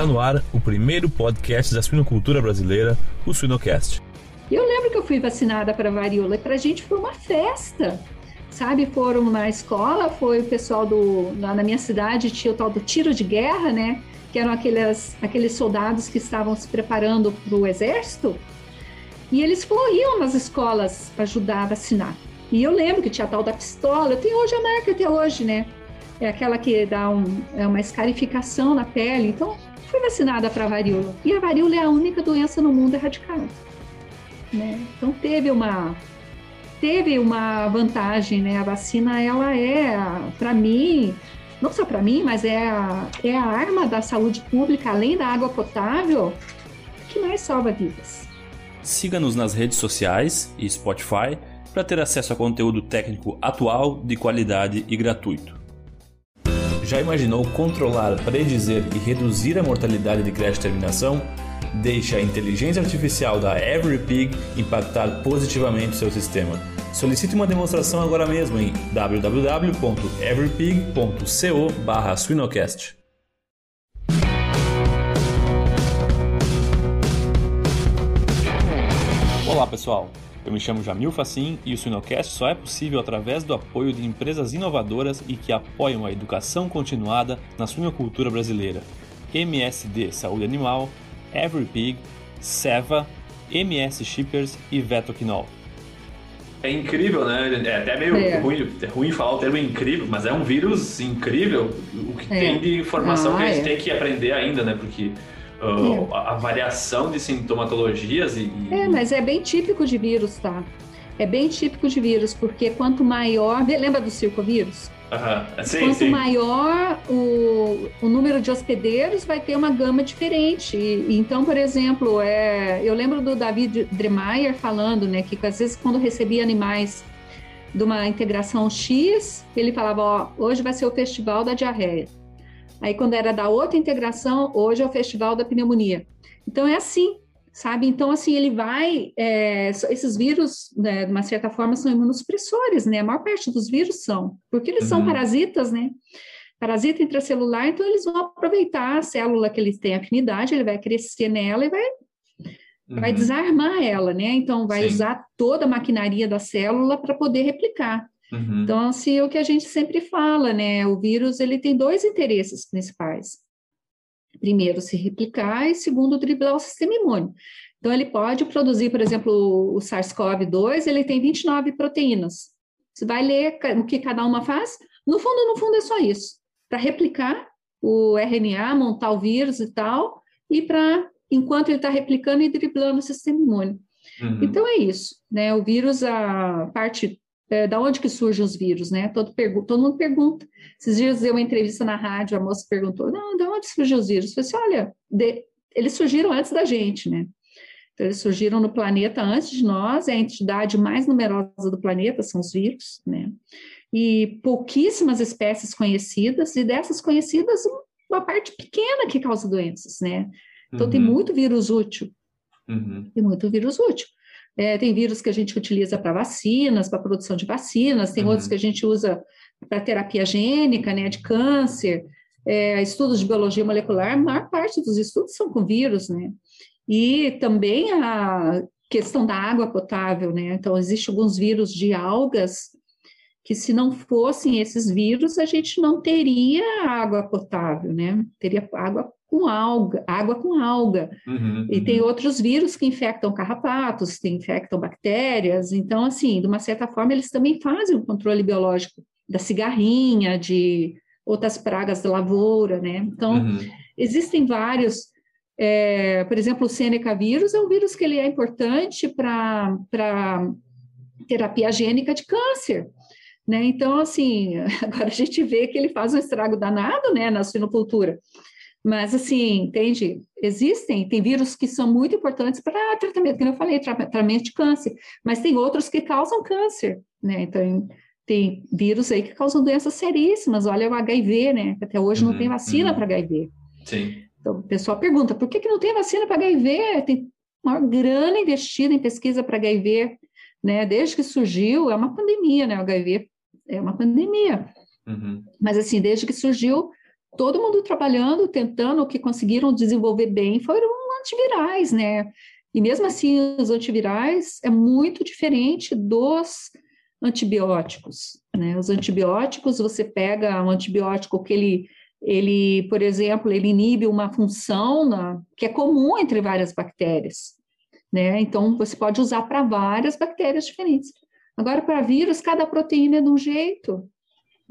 Está no ar o primeiro podcast da suinocultura brasileira, o Suinocast. Eu lembro que eu fui vacinada para varíola e para a gente foi uma festa. Sabe, foram na escola, foi o pessoal do. Lá na minha cidade tinha o tal do tiro de guerra, né? Que eram aqueles, aqueles soldados que estavam se preparando para o exército. E eles iam nas escolas ajudar a vacinar. E eu lembro que tinha a tal da pistola, tenho hoje a marca até hoje, né? É aquela que dá um, é uma escarificação na pele. Então, fui vacinada para varíola. E a varíola é a única doença no mundo erradicada. Né? Então, teve uma, teve uma vantagem, né? A vacina, ela é, para mim, não só para mim, mas é a, é a arma da saúde pública, além da água potável, que mais salva vidas. Siga-nos nas redes sociais e Spotify para ter acesso a conteúdo técnico atual, de qualidade e gratuito. Já imaginou controlar, predizer e reduzir a mortalidade de creche terminação? Deixe a inteligência artificial da EveryPig impactar positivamente seu sistema. Solicite uma demonstração agora mesmo em www.everypig.co/suinocast. Olá, pessoal. Eu me chamo Jamil Facim e o Suinocast só é possível através do apoio de empresas inovadoras e que apoiam a educação continuada na suinocultura brasileira. MSD Saúde Animal, EveryPig, Seva, MS Shippers e Vetoquinol. É incrível, né? É até meio é. Ruim, é ruim falar o termo incrível, mas é um vírus incrível. O que é. tem de informação ah, que a gente é. tem que aprender ainda, né? Porque uh, a, a, variação de sintomatologias e, e, É, mas é bem típico de vírus, tá? É bem típico de vírus, porque quanto maior. Lembra do circovírus? Uhum. Sim, Quanto sim. maior o, o número de hospedeiros, vai ter uma gama diferente. E, então, por exemplo, é, eu lembro do David Dremeyer falando né, que às vezes quando recebia animais de uma integração X, ele falava: Ó, hoje vai ser o festival da diarreia. Aí, quando era da outra integração, hoje é o festival da pneumonia. Então, é assim sabe? Então, assim, ele vai. É, esses vírus, né, de uma certa forma, são imunossupressores, né? A maior parte dos vírus são, porque eles uhum. são parasitas, né? Parasita intracelular, então eles vão aproveitar a célula que eles têm afinidade, ele vai crescer nela e vai, uhum. vai desarmar ela, né? Então, vai Sim. usar toda a maquinaria da célula para poder replicar. Uhum. Então, assim, é o que a gente sempre fala, né? O vírus, ele tem dois interesses principais primeiro, se replicar e segundo, driblar o sistema imune. Então, ele pode produzir, por exemplo, o SARS-CoV-2, ele tem 29 proteínas. Você vai ler o que cada uma faz? No fundo, no fundo, é só isso. Para replicar o RNA, montar o vírus e tal, e para, enquanto ele está replicando e driblando o sistema imune. Uhum. Então, é isso. Né? O vírus, a parte é, da onde que surgem os vírus, né? Todo, todo mundo pergunta. Esses dias deu uma entrevista na rádio, a moça perguntou, não, de onde surgiu os vírus? Eu falei assim, olha, de, eles surgiram antes da gente, né? Então, eles surgiram no planeta antes de nós, é a entidade mais numerosa do planeta, são os vírus, né? E pouquíssimas espécies conhecidas, e dessas conhecidas, uma parte pequena que causa doenças, né? Então, uhum. tem muito vírus útil. Uhum. Tem muito vírus útil. É, tem vírus que a gente utiliza para vacinas, para produção de vacinas, tem uhum. outros que a gente usa para terapia gênica, né, de câncer, é, estudos de biologia molecular, a maior parte dos estudos são com vírus, né? E também a questão da água potável, né? Então, existem alguns vírus de algas que se não fossem esses vírus, a gente não teria água potável, né? Teria água com alga, água com alga. Uhum, e uhum. tem outros vírus que infectam carrapatos, que infectam bactérias. Então, assim, de uma certa forma, eles também fazem o controle biológico da cigarrinha, de outras pragas da lavoura, né? Então, uhum. existem vários. É, por exemplo, o Seneca vírus é um vírus que ele é importante para terapia gênica de câncer. Né? Então, assim, agora a gente vê que ele faz um estrago danado né, na suinocultura. Mas, assim, entende? Existem, tem vírus que são muito importantes para tratamento, como eu falei, tratamento de câncer, mas tem outros que causam câncer, né? Então, tem vírus aí que causam doenças seríssimas, olha o HIV, né? Até hoje uhum, não tem uhum, vacina uhum. para HIV. Sim. Então, o pessoal pergunta, por que, que não tem vacina para HIV? Tem uma grana investida em pesquisa para HIV, né? Desde que surgiu, é uma pandemia, né? O HIV é uma pandemia. Uhum. Mas, assim, desde que surgiu, todo mundo trabalhando, tentando, o que conseguiram desenvolver bem foram antivirais, né? E mesmo assim, os antivirais é muito diferente dos antibióticos, né? Os antibióticos, você pega um antibiótico que ele, ele por exemplo, ele inibe uma função na, que é comum entre várias bactérias, né? Então, você pode usar para várias bactérias diferentes. Agora, para vírus, cada proteína é de um jeito,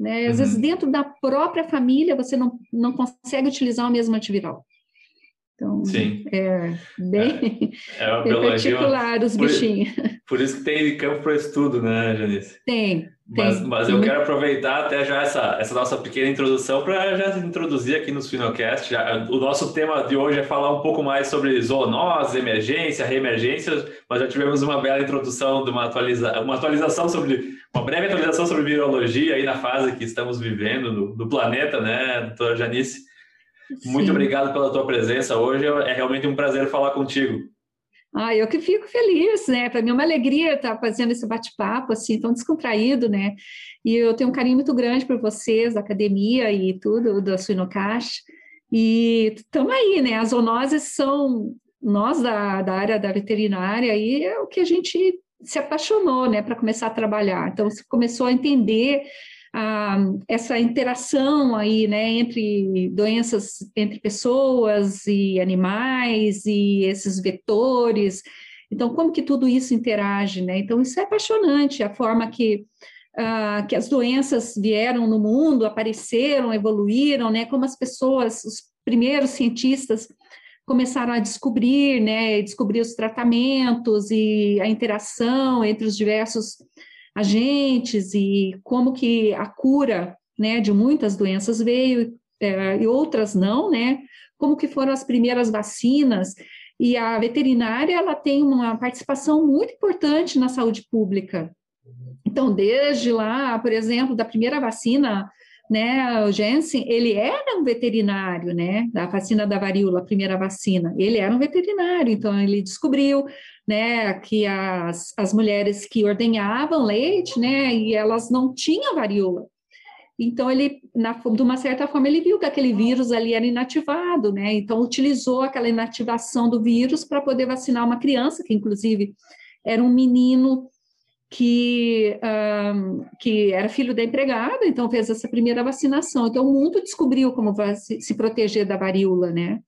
né? Às uhum. vezes, dentro da própria família, você não, não consegue utilizar o mesmo antiviral. Então, Sim. é bem, é, é bem particular os bichinhos. Por isso que tem campo para estudo, né, Janice? Tem. Mas, tem, mas tem eu quero aproveitar até já essa, essa nossa pequena introdução para já introduzir aqui nos Finocast. Já, o nosso tema de hoje é falar um pouco mais sobre zoonose, emergência, reemergência, mas já tivemos uma bela introdução de uma, atualiza, uma atualização sobre, uma breve atualização sobre virologia aí na fase que estamos vivendo no planeta, né, doutora Janice? Muito Sim. obrigado pela tua presença hoje. É realmente um prazer falar contigo. Ah, eu que fico feliz, né? Para mim é uma alegria estar fazendo esse bate-papo assim tão descontraído, né? E eu tenho um carinho muito grande por vocês, da academia e tudo, da Suinocash. E estamos aí, né? As zoonoses são nós da, da área da veterinária e é o que a gente se apaixonou, né, para começar a trabalhar. Então, você começou a entender ah, essa interação aí, né, entre doenças entre pessoas e animais e esses vetores. Então, como que tudo isso interage, né? Então, isso é apaixonante, a forma que, ah, que as doenças vieram no mundo, apareceram, evoluíram, né? Como as pessoas, os primeiros cientistas começaram a descobrir, né, descobrir os tratamentos e a interação entre os diversos agentes e como que a cura né, de muitas doenças veio é, e outras não, né? Como que foram as primeiras vacinas e a veterinária ela tem uma participação muito importante na saúde pública. Então, desde lá, por exemplo, da primeira vacina, né, o Jensen, ele era um veterinário, né, da vacina da varíola, a primeira vacina, ele era um veterinário, então ele descobriu, né, que as, as mulheres que ordenhavam leite, né, e elas não tinham varíola. Então, ele, na, de uma certa forma, ele viu que aquele vírus ali era inativado, né? Então, utilizou aquela inativação do vírus para poder vacinar uma criança, que inclusive era um menino que, um, que era filho da empregada, então fez essa primeira vacinação. Então, o mundo descobriu como se, proteger da varíola, né?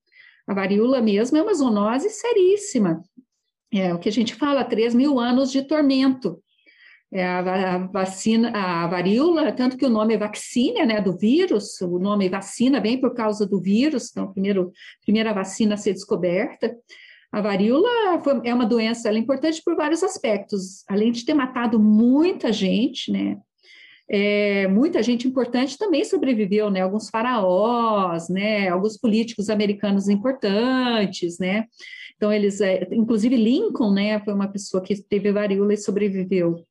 A varíola mesmo é uma zoonose seríssima. É o que a gente fala, 3 mil anos de tormento. É a, a, vacina, a varíola, tanto que o nome é vacina, né, do vírus, o nome vacina vem por causa do vírus, então, primeiro, primeira vacina a ser descoberta. A varíola foi, é uma doença, ela é importante por vários aspectos, além de ter matado muita gente, né, é, muita gente importante também sobreviveu, né? Alguns faraós, né? Alguns políticos americanos importantes, né? Então eles, é, inclusive Lincoln, né? Foi uma pessoa que teve varíola e sobreviveu.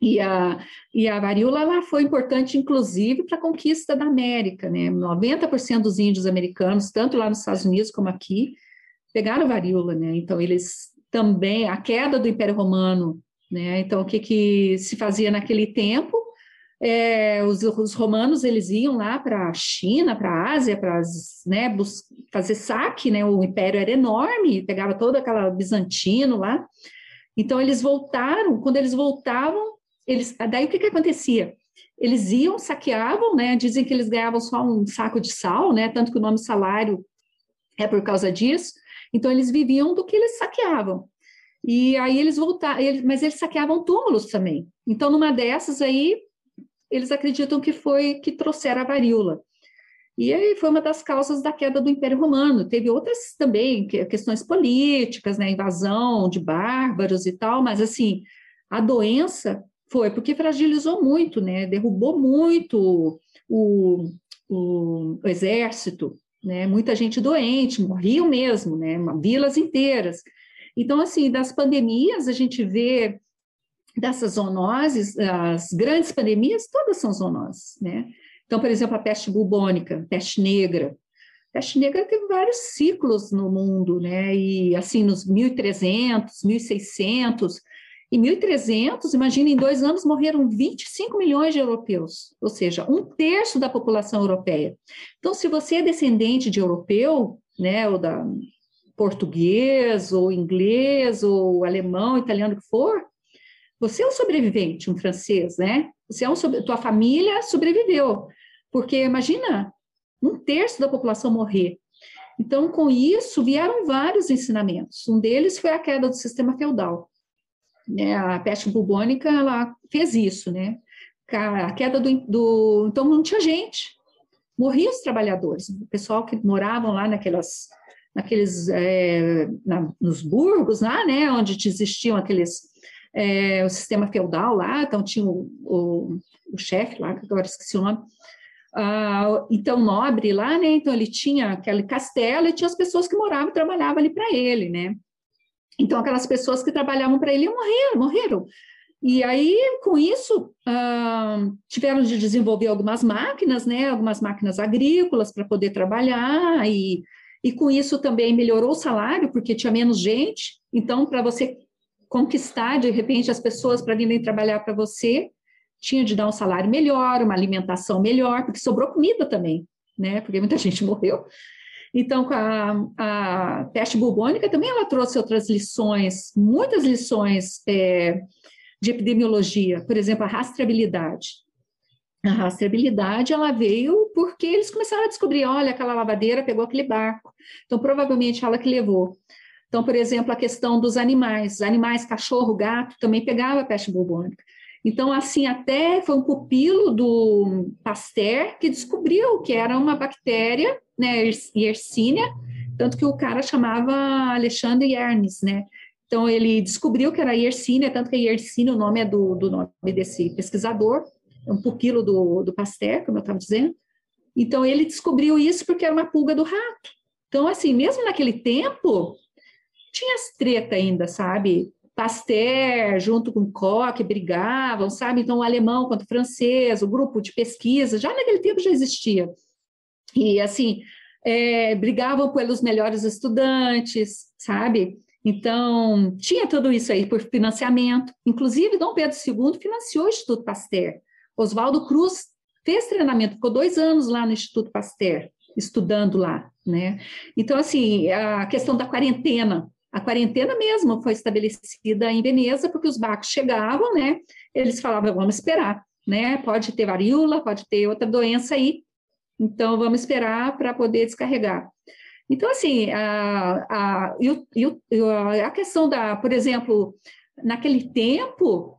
E a, e a varíola ela foi importante, inclusive, para a conquista da América, né? 90% dos índios americanos, tanto lá nos Estados Unidos como aqui, pegaram varíola, né? Então eles também a queda do Império Romano, né? Então o que que se fazia naquele tempo? É, os, os, romanos eles iam lá para a China, para a Ásia, para né, fazer saque, né? O império era enorme, pegava todo aquela bizantino lá. Então eles voltaram. Quando eles voltavam, eles, daí o que que acontecia? Eles iam, saqueavam, né? Dizem que eles ganhavam só um saco de sal, né? Tanto que o nome salário é por causa disso. Então eles viviam do que eles saqueavam. E aí eles voltaram, mas eles saqueavam túmulos também. Então numa dessas aí eles acreditam que foi que trouxeram a varíola. E aí foi uma das causas da queda do Império Romano. Teve outras também, questões políticas, né, invasão de bárbaros e tal, mas assim, a doença foi porque fragilizou muito, né, derrubou muito o, o, o exército, né, muita gente doente, morriam mesmo, né, vilas inteiras. Então, assim, das pandemias, a gente vê dessas zoonoses, as grandes pandemias, todas são zoonoses, né? Então, por exemplo, a peste bubônica, peste negra. A peste negra teve vários ciclos no mundo, né? E assim, nos 1300, 1600, Em 1300, imagina, em dois anos morreram 25 milhões de europeus, ou seja, um terço da população europeia. Então, se você é descendente de europeu, né, ou da português, ou inglês, ou alemão, italiano, que for, você é um sobrevivente, um francês, né? Você é um, tua família sobreviveu, porque imagina um terço da população morrer. Então, com isso, vieram vários ensinamentos. Um deles foi a queda do sistema feudal. Né? A peste bubônica ela fez isso, né? A queda do, do então não tinha gente, morriam os trabalhadores, o pessoal que moravam lá naquelas, naqueles, é, na, nos burgos lá, né? Onde existiam aqueles é, o sistema feudal lá, então tinha o, o, o chefe lá, que agora esqueci o nome, ah, então nobre lá, né? Então ele tinha aquele castelo e tinha as pessoas que moravam e trabalhavam ali para ele, né? Então aquelas pessoas que trabalhavam para ele morreram, morreram. E aí, com isso, ah, tiveram de desenvolver algumas máquinas, né? Algumas máquinas agrícolas para poder trabalhar e e com isso também melhorou o salário, porque tinha menos gente. Então, para você conquistar, de repente, as pessoas para virem trabalhar para você, tinha de dar um salário melhor, uma alimentação melhor, porque sobrou comida também, né? Porque muita gente morreu. Então, a, a peste bubônica também ela trouxe outras lições, muitas lições é, de epidemiologia, por exemplo, a rastreabilidade. A rastreabilidade ela veio porque eles começaram a descobrir, olha, aquela lavadeira pegou aquele barco, então provavelmente ela que levou. Então, por exemplo, a questão dos animais, animais, cachorro, gato, também pegava peste bubônica. Então, assim, até foi um pupilo do Pasteur que descobriu que era uma bactéria, né, Yersinia, tanto que o cara chamava Alexandre Yernes, né? Então, ele descobriu que era Yersinia, tanto que Yersinia, o nome é do, do nome desse pesquisador, é um pupilo do, do Pasteur, como eu estava dizendo. Então, ele descobriu isso porque era uma pulga do rato. Então, assim, mesmo naquele tempo, tinha as treta ainda, sabe? Pasteur junto com Koch brigavam, sabe? Então, o alemão contra o francês, o grupo de pesquisa, já naquele tempo já existia. E, assim, é, brigavam pelos melhores estudantes, sabe? Então, tinha tudo isso aí por financiamento. Inclusive, Dom Pedro II financiou o Instituto Pasteur. Oswaldo Cruz fez treinamento, ficou dois anos lá no Instituto Pasteur, estudando lá, né? Então, assim, a questão da quarentena, a quarentena mesmo foi estabelecida em Veneza, porque os barcos chegavam, né? Eles falavam, vamos esperar, né? Pode ter varíola, pode ter outra doença aí, então vamos esperar para poder descarregar. Então, assim, a, a, a questão da, por exemplo, naquele tempo,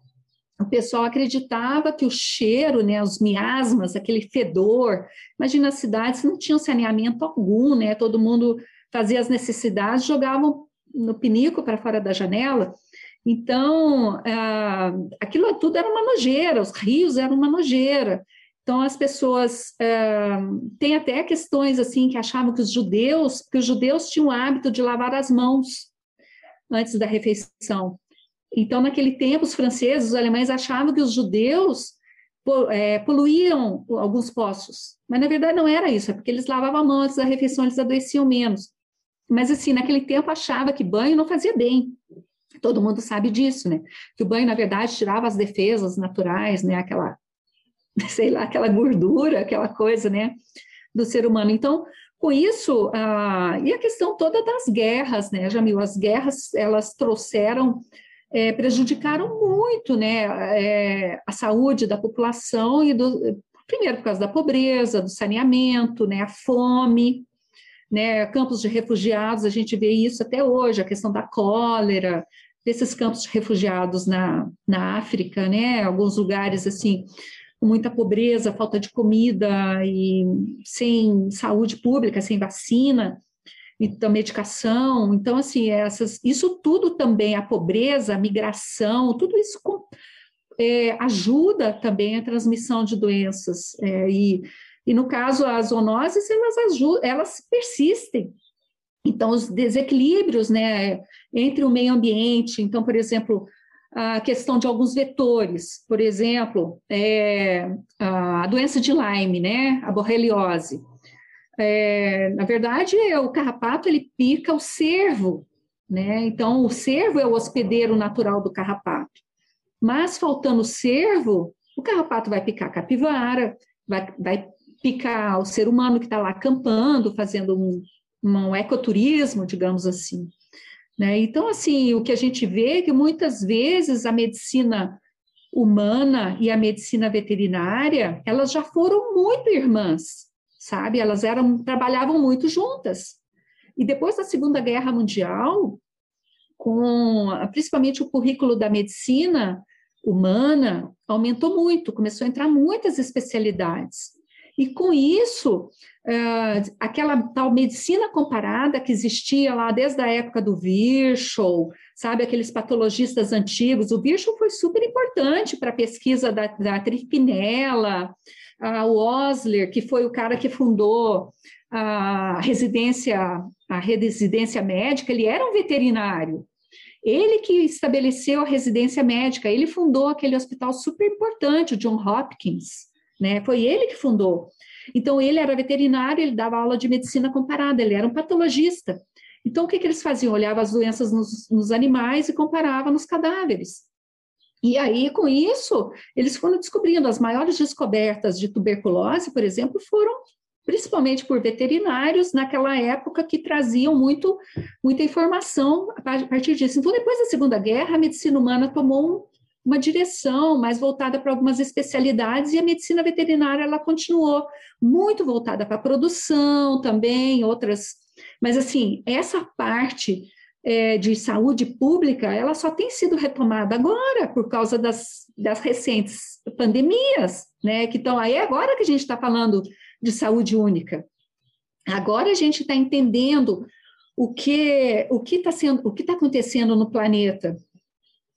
o pessoal acreditava que o cheiro, né, os miasmas, aquele fedor, imagina as cidades não tinham saneamento algum, né, todo mundo fazia as necessidades, jogavam no pinico para fora da janela. Então, ah, aquilo tudo era uma nojeira, os rios eram uma nojeira. Então, as pessoas ah, têm até questões assim que achavam que os judeus, que os judeus tinham o hábito de lavar as mãos antes da refeição. Então, naquele tempo, os franceses, os alemães achavam que os judeus é, poluíam alguns poços, mas na verdade não era isso, é porque eles lavavam a mão antes da refeição, eles adoeciam menos. Mas, assim, naquele tempo achava que banho não fazia bem. Todo mundo sabe disso, né? Que o banho, na verdade, tirava as defesas naturais, né? Aquela, sei lá, aquela gordura, aquela coisa, né? Do ser humano. Então, com isso, ah, e a questão toda das guerras, né, Jamil? As guerras, elas trouxeram, é, prejudicaram muito, né? É, a saúde da população e do... Primeiro, por causa da pobreza, do saneamento, né? A fome, né, campos de refugiados, a gente vê isso até hoje, a questão da cólera, desses campos de refugiados na, na África, né, alguns lugares assim, com muita pobreza, falta de comida e sem saúde pública, sem vacina, então medicação, então assim, essas, isso tudo também, a pobreza, a migração, tudo isso é, ajuda também a transmissão de doenças, é, e e no caso, as zoonoses, elas, ajudam, elas persistem. Então, os desequilíbrios né, entre o meio ambiente, então, por exemplo, a questão de alguns vetores, por exemplo, é, a doença de Lyme, né, a borreliose. É, na verdade, o carrapato ele pica o cervo né? Então, o cervo é o hospedeiro natural do carrapato. Mas, faltando o cervo, o carrapato vai picar a capivara, vai, vai picar o ser humano que está lá acampando, fazendo um, um ecoturismo, digamos assim. Né? Então, assim, o que a gente vê é que muitas vezes a medicina humana e a medicina veterinária, elas já foram muito irmãs, sabe? Elas eram trabalhavam muito juntas. E depois da Segunda Guerra Mundial, com principalmente o currículo da medicina humana aumentou muito, começou a entrar muitas especialidades. E com isso, uh, aquela tal medicina comparada que existia lá desde a época do Virchow, sabe, aqueles patologistas antigos, o Virchow foi super importante para a pesquisa da, da tripinela, uh, o Osler, que foi o cara que fundou a residência, a residência médica, ele era um veterinário, ele que estabeleceu a residência médica, ele fundou aquele hospital super importante, o John Hopkins, né? Foi ele que fundou. Então, ele era veterinário, ele dava aula de medicina comparada, ele era um patologista. Então, o que, que eles faziam? Olhava as doenças nos, nos animais e comparava nos cadáveres. E aí, com isso, eles foram descobrindo as maiores descobertas de tuberculose, por exemplo, foram principalmente por veterinários naquela época que traziam muito, muita informação a partir disso. Então, depois da Segunda Guerra, a medicina humana tomou uma direção mais voltada para algumas especialidades e a medicina veterinária ela continuou muito voltada para a produção também, outras. Mas assim, essa parte é, de saúde pública, ela só tem sido retomada agora por causa das, das recentes pandemias, né? Que estão aí agora que a gente está falando de saúde única. Agora a gente está entendendo o que o que está sendo o que está acontecendo no planeta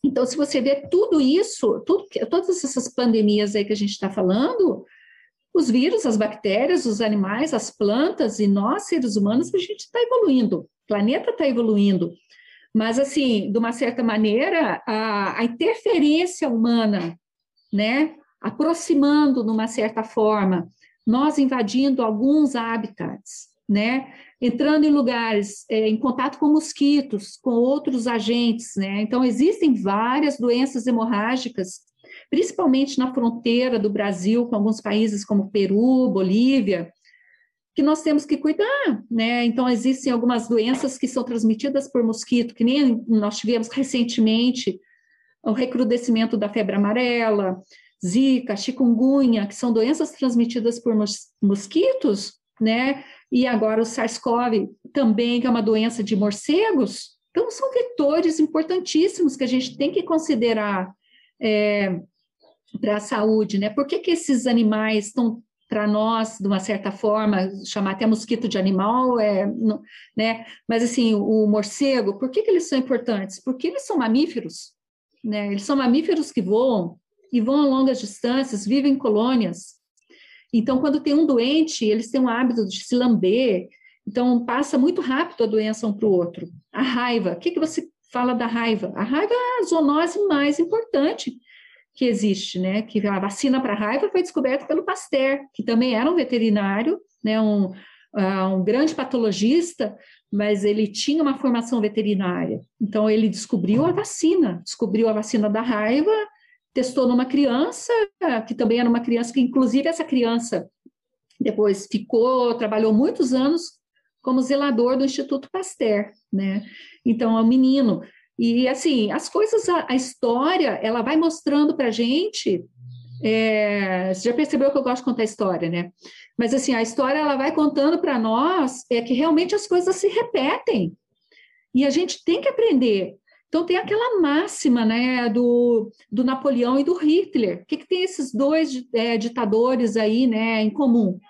então, se você vê tudo isso, tudo, todas essas pandemias aí que a gente está falando, os vírus, as bactérias, os animais, as plantas e nós, seres humanos, a gente está evoluindo, o planeta está evoluindo. Mas, assim, de uma certa maneira, a, a interferência humana, né, aproximando de uma certa forma, nós invadindo alguns habitats, né, entrando em lugares, é, em contato com mosquitos, com outros agentes, né? Então, existem várias doenças hemorrágicas, principalmente na fronteira do Brasil com alguns países como Peru, Bolívia, que nós temos que cuidar, né? Então, existem algumas doenças que são transmitidas por mosquito, que nem nós tivemos recentemente o recrudescimento da febre amarela, zika, chikungunya, que são doenças transmitidas por mosquitos, né? E agora o SARS-CoV também, que é uma doença de morcegos. Então, são vetores importantíssimos que a gente tem que considerar é, para a saúde, né? Por que, que esses animais estão para nós, de uma certa forma, chamar até mosquito de animal, é, né? Mas assim, o morcego, por que, que eles são importantes? Porque eles são mamíferos, né? Eles são mamíferos que voam e voam a longas distâncias, vivem em colônias. Então, quando tem um doente, eles têm um hábito de se lamber, então passa muito rápido a doença um para o outro. A raiva, o que, que você fala da raiva? A raiva é a zoonose mais importante que existe, né? Que a vacina para raiva foi descoberta pelo Pasteur, que também era um veterinário, né? Um, uh, um grande patologista, mas ele tinha uma formação veterinária. Então ele descobriu a vacina, descobriu a vacina da raiva testou numa criança, que também era uma criança que, inclusive, essa criança depois ficou, trabalhou muitos anos como zelador do Instituto Pasteur, né? Então, é um menino. E, assim, as coisas, a, a história, ela vai mostrando para a gente. É, você já percebeu que eu gosto de contar história, né? Mas, assim, a história, ela vai contando para nós é que realmente as coisas se repetem. E a gente tem que aprender então, tem aquela máxima né, do, do Napoleão e do Hitler. O que, que tem esses dois é, ditadores aí né, em comum?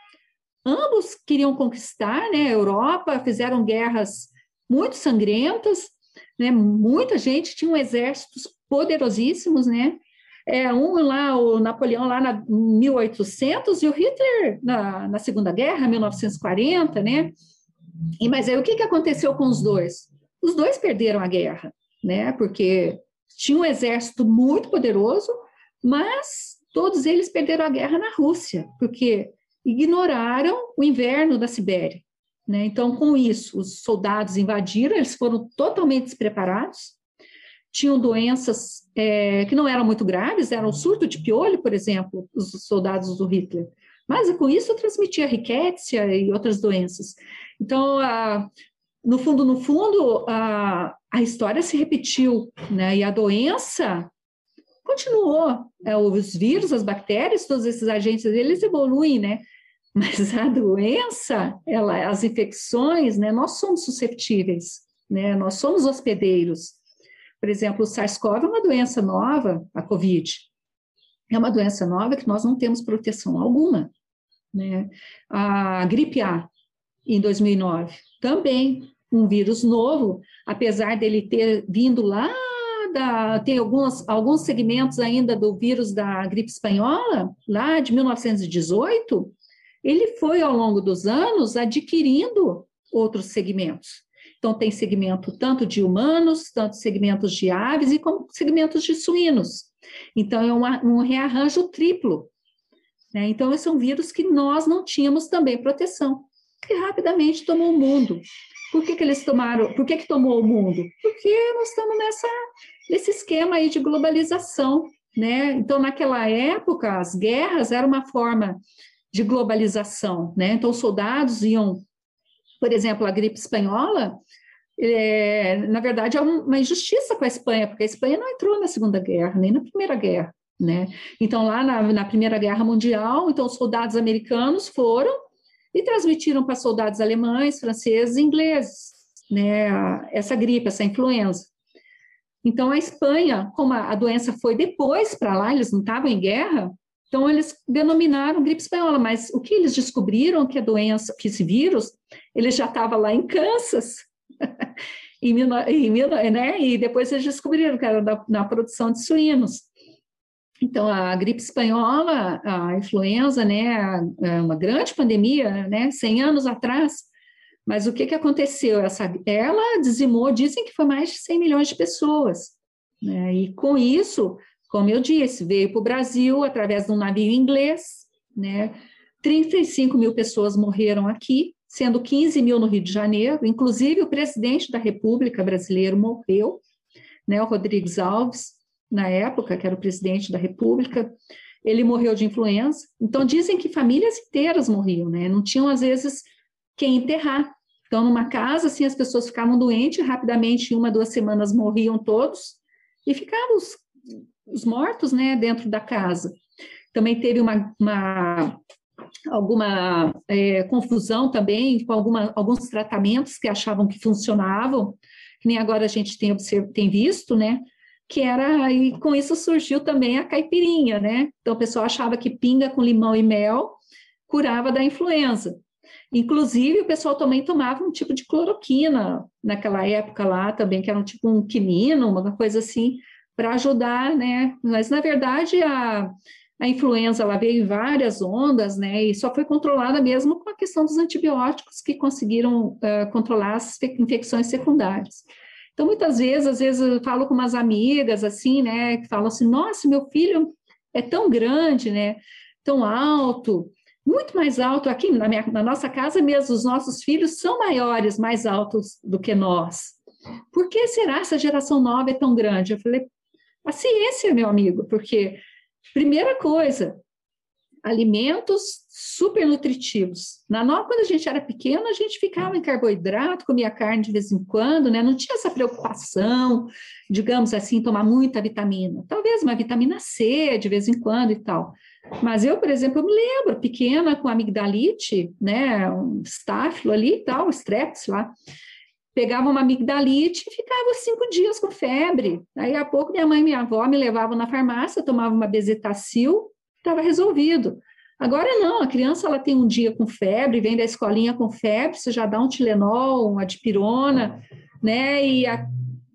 Ambos queriam conquistar né, a Europa, fizeram guerras muito sangrentas, né, muita gente tinha um exércitos poderosíssimos, né? É, um lá, o Napoleão lá na 1800 e o Hitler na, na Segunda Guerra, 1940, né? E, mas aí o que, que aconteceu com os dois? Os dois perderam a guerra né? Porque tinha um exército muito poderoso, mas todos eles perderam a guerra na Rússia, porque ignoraram o inverno da Sibéria. Né? Então, com isso, os soldados invadiram, eles foram totalmente despreparados, tinham doenças é, que não eram muito graves, era o surto de piolho, por exemplo, os soldados do Hitler. Mas com isso transmitia riquécia e outras doenças. Então, a, no fundo, no fundo, a, a história se repetiu, né? E a doença continuou. É, os vírus, as bactérias, todos esses agentes, eles evoluem, né? Mas a doença, ela, as infecções, né? Nós somos susceptíveis, né? Nós somos hospedeiros. Por exemplo, o SARS-CoV é uma doença nova, a COVID. É uma doença nova que nós não temos proteção alguma. Né? A gripe A, em 2009, também um vírus novo, apesar dele ter vindo lá da, tem alguns, alguns segmentos ainda do vírus da gripe espanhola, lá de 1918, ele foi ao longo dos anos adquirindo outros segmentos. Então, tem segmento tanto de humanos, tanto segmentos de aves e como segmentos de suínos. Então, é uma, um rearranjo triplo. Né? Então, esses são vírus que nós não tínhamos também proteção, que rapidamente tomou o mundo. Por que, que eles tomaram? Por que, que tomou o mundo? Porque nós estamos nessa, nesse esquema aí de globalização. Né? Então, naquela época, as guerras eram uma forma de globalização. Né? Então, os soldados iam, por exemplo, a gripe espanhola, é, na verdade, é uma injustiça com a Espanha, porque a Espanha não entrou na Segunda Guerra, nem na Primeira Guerra. Né? Então, lá na, na Primeira Guerra Mundial, então, os soldados americanos foram e transmitiram para soldados alemães, franceses e ingleses, né, essa gripe, essa influenza. Então, a Espanha, como a, doença foi depois para lá, eles não estavam em guerra, então eles denominaram gripe espanhola, mas o que eles descobriram que a doença, que esse vírus, ele já estava lá em Kansas, em, em, né, e depois eles descobriram que era da, na produção de suínos. Então, a gripe espanhola, a influenza, né, é uma grande pandemia, né, 100 anos atrás, mas o que, que aconteceu? Essa, ela dizimou, dizem que foi mais de 100 milhões de pessoas, né, e com isso, como eu disse, veio para o Brasil através de um navio inglês, né, 35 mil pessoas morreram aqui, sendo 15 mil no Rio de Janeiro, inclusive o presidente da República brasileiro morreu, né, o Rodrigues Alves, na época, que era o presidente da República, ele morreu de influenza. Então, dizem que famílias inteiras morriam, né? Não tinham, às vezes, quem enterrar. Então, numa casa, assim, as pessoas ficavam doentes, rapidamente, em uma, duas semanas, morriam todos, e ficavam os, os mortos, né, dentro da casa. Também teve uma, uma alguma é, confusão também com alguma, alguns tratamentos que achavam que funcionavam, que nem agora a gente tem, tem visto, né? Que era, e com isso surgiu também a caipirinha, né? Então o pessoal achava que pinga com limão e mel curava da influenza. Inclusive, o pessoal também tomava um tipo de cloroquina naquela época lá também, que era um tipo um quinino, uma coisa assim, para ajudar, né? Mas, na verdade, a, a influenza ela veio em várias ondas, né? E só foi controlada mesmo com a questão dos antibióticos que conseguiram uh, controlar as infecções secundárias. Então, muitas vezes, às vezes eu falo com umas amigas, assim, né, que falam assim, nossa, meu filho é tão grande, né, tão alto, muito mais alto aqui na, minha, na nossa casa mesmo, os nossos filhos são maiores, mais altos do que nós. Por que será essa geração nova é tão grande? Eu falei, a ciência, meu amigo, porque, primeira coisa, alimentos super nutritivos. Na nova, quando a gente era pequeno, a gente ficava em carboidrato, comia carne de vez em quando, né? Não tinha essa preocupação, digamos assim, tomar muita vitamina. Talvez uma vitamina C de vez em quando e tal. Mas eu, por exemplo, eu me lembro, pequena, com amigdalite, né? Um estáfilo ali e tal, strepsis lá. Pegava uma amigdalite e ficava cinco dias com febre. Aí, a pouco, minha mãe e minha avó me levavam na farmácia, tomava uma bezetacil, estava resolvido. Agora não, a criança ela tem um dia com febre, vem da escolinha com febre, você já dá um Tilenol, uma dipirona, né? E a,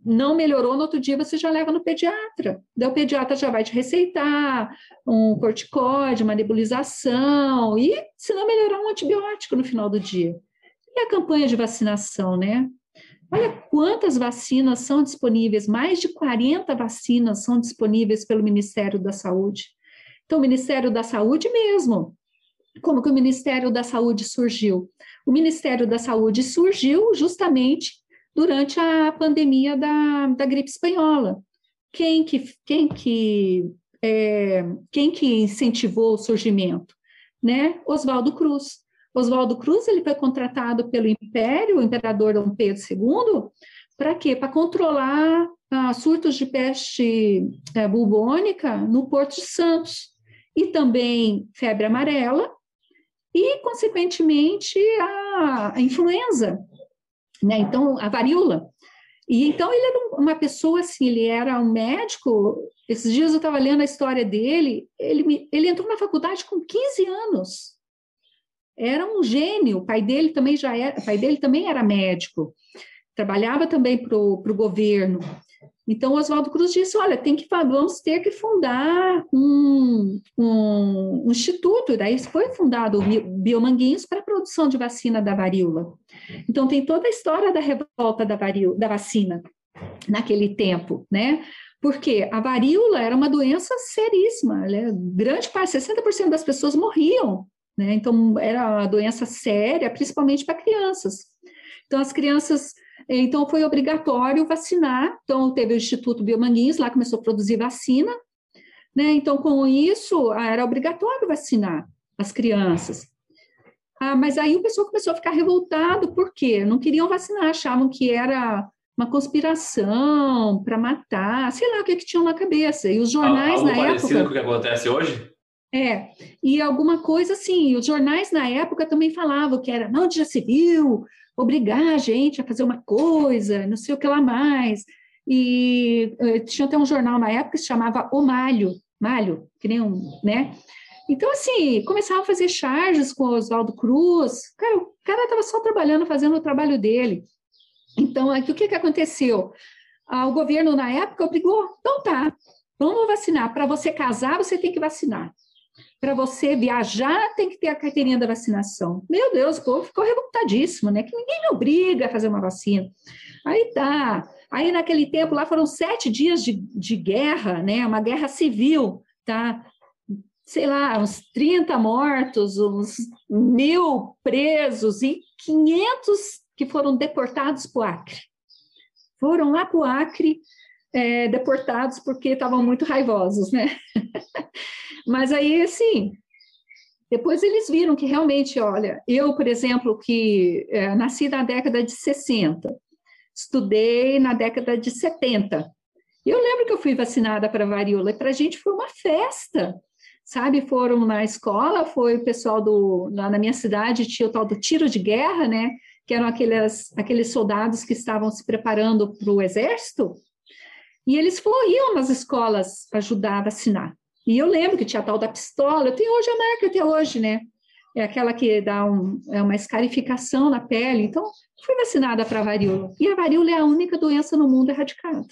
não melhorou, no outro dia você já leva no pediatra. Daí o pediatra já vai te receitar um corticóide, uma nebulização, e se não melhorar, um antibiótico no final do dia. E a campanha de vacinação, né? Olha quantas vacinas são disponíveis, mais de 40 vacinas são disponíveis pelo Ministério da Saúde. Então, o Ministério da Saúde mesmo como que o Ministério da Saúde surgiu? O Ministério da Saúde surgiu justamente durante a pandemia da, da gripe espanhola. Quem que, quem que, é, quem que incentivou o surgimento? Né? Oswaldo Cruz. Oswaldo Cruz ele foi contratado pelo Império, o imperador Dom Pedro II, para quê? Para controlar ah, surtos de peste é, bubônica no Porto de Santos e também febre amarela e, consequentemente, a, a influenza, né? Então, a varíola. E então ele era uma pessoa assim, ele era um médico. Esses dias eu estava lendo a história dele. Ele, ele entrou na faculdade com 15 anos. Era um gênio. O pai dele também já era, pai dele também era médico. Trabalhava também para o governo. Então, Oswaldo Cruz disse: olha, tem que vamos ter que fundar um, um, um instituto. Daí foi fundado o Biomanguinhos para a produção de vacina da varíola. Então, tem toda a história da revolta da, varíola, da vacina naquele tempo, né? Porque a varíola era uma doença seríssima, né? grande parte, 60% das pessoas morriam, né? Então, era uma doença séria, principalmente para crianças. Então, as crianças então, foi obrigatório vacinar. Então, teve o Instituto Biomanguinhos, lá começou a produzir vacina. Né? Então, com isso, ah, era obrigatório vacinar as crianças. Ah, mas aí o pessoal começou a ficar revoltado, por quê? Não queriam vacinar, achavam que era uma conspiração para matar, sei lá o que, que tinham na cabeça. E os jornais Algo na parecido época. com o que acontece hoje? É, e alguma coisa assim, os jornais na época também falavam que era não de civil, obrigar a gente a fazer uma coisa, não sei o que lá mais. E uh, tinha até um jornal na época que se chamava O Malho, Malho, que nem um, né? Então, assim, começavam a fazer charges com o Oswaldo Cruz. Cara, o cara estava só trabalhando, fazendo o trabalho dele. Então, aqui, o que, que aconteceu? Ah, o governo, na época, obrigou, então tá, vamos vacinar. Para você casar, você tem que vacinar para você viajar tem que ter a carteirinha da vacinação. Meu Deus, o povo ficou revoltadíssimo, né? Que ninguém me obriga a fazer uma vacina. Aí tá. Aí naquele tempo lá foram sete dias de, de guerra, né? Uma guerra civil, tá? Sei lá, uns 30 mortos, uns mil presos e 500 que foram deportados para o Acre. Foram lá para o Acre é, deportados porque estavam muito raivosos, né? Mas aí, assim, depois eles viram que realmente, olha, eu, por exemplo, que é, nasci na década de 60, estudei na década de 70. Eu lembro que eu fui vacinada para varíola, e para a gente foi uma festa, sabe? Foram na escola, foi o pessoal do. Lá na minha cidade tinha o tal do tiro de guerra, né? Que eram aqueles, aqueles soldados que estavam se preparando para o exército, e eles iam nas escolas ajudar a vacinar. E eu lembro que tinha a tal da pistola, eu tenho hoje a marca até hoje, né? É aquela que dá um, é uma escarificação na pele. Então, fui vacinada para a varíola. E a varíola é a única doença no mundo erradicada.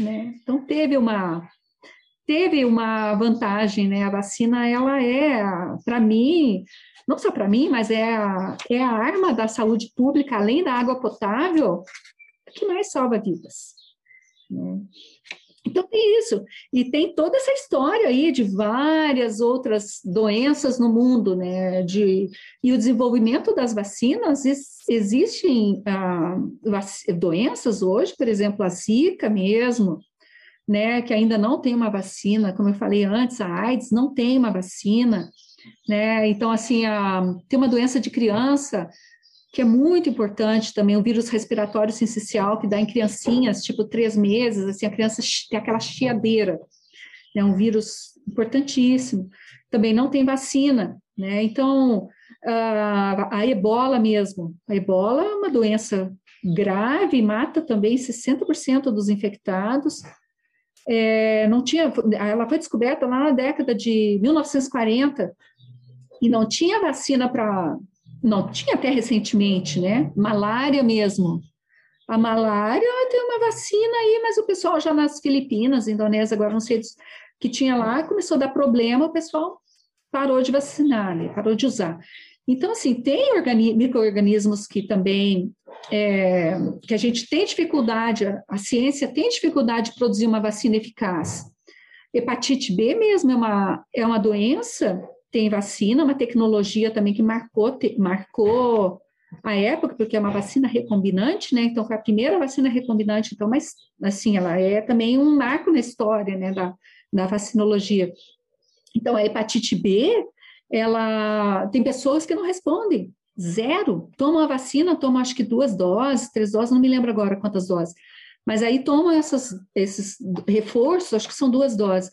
Né? Então, teve uma, teve uma vantagem, né? A vacina, ela é, para mim, não só para mim, mas é a, é a arma da saúde pública, além da água potável, que mais salva vidas. Então tem isso, e tem toda essa história aí de várias outras doenças no mundo, né? De, e o desenvolvimento das vacinas, existem ah, doenças hoje, por exemplo, a Zika mesmo, né? Que ainda não tem uma vacina, como eu falei antes, a AIDS não tem uma vacina, né? Então, assim, a, tem uma doença de criança que é muito importante também, o vírus respiratório sincicial, que dá em criancinhas, tipo três meses, assim, a criança tem aquela chiadeira, é um vírus importantíssimo. Também não tem vacina, né? Então, a, a ebola mesmo, a ebola é uma doença grave, mata também 60% dos infectados. É, não tinha, ela foi descoberta lá na década de 1940 e não tinha vacina para não tinha até recentemente, né? Malária mesmo. A malária tem uma vacina aí, mas o pessoal já nas Filipinas, Indonésia, agora não sei, que tinha lá, começou a dar problema, o pessoal parou de vacinar, né? parou de usar. Então, assim, tem micro-organismos que também, é, que a gente tem dificuldade, a ciência tem dificuldade de produzir uma vacina eficaz. Hepatite B mesmo é uma, é uma doença tem vacina, uma tecnologia também que marcou, te, marcou a época, porque é uma vacina recombinante, né? Então, foi a primeira vacina recombinante, então, mas, assim, ela é também um marco na história, né, da, da vacinologia. Então, a hepatite B, ela tem pessoas que não respondem, zero. Tomam a vacina, tomam acho que duas doses, três doses, não me lembro agora quantas doses. Mas aí tomam essas, esses reforços, acho que são duas doses.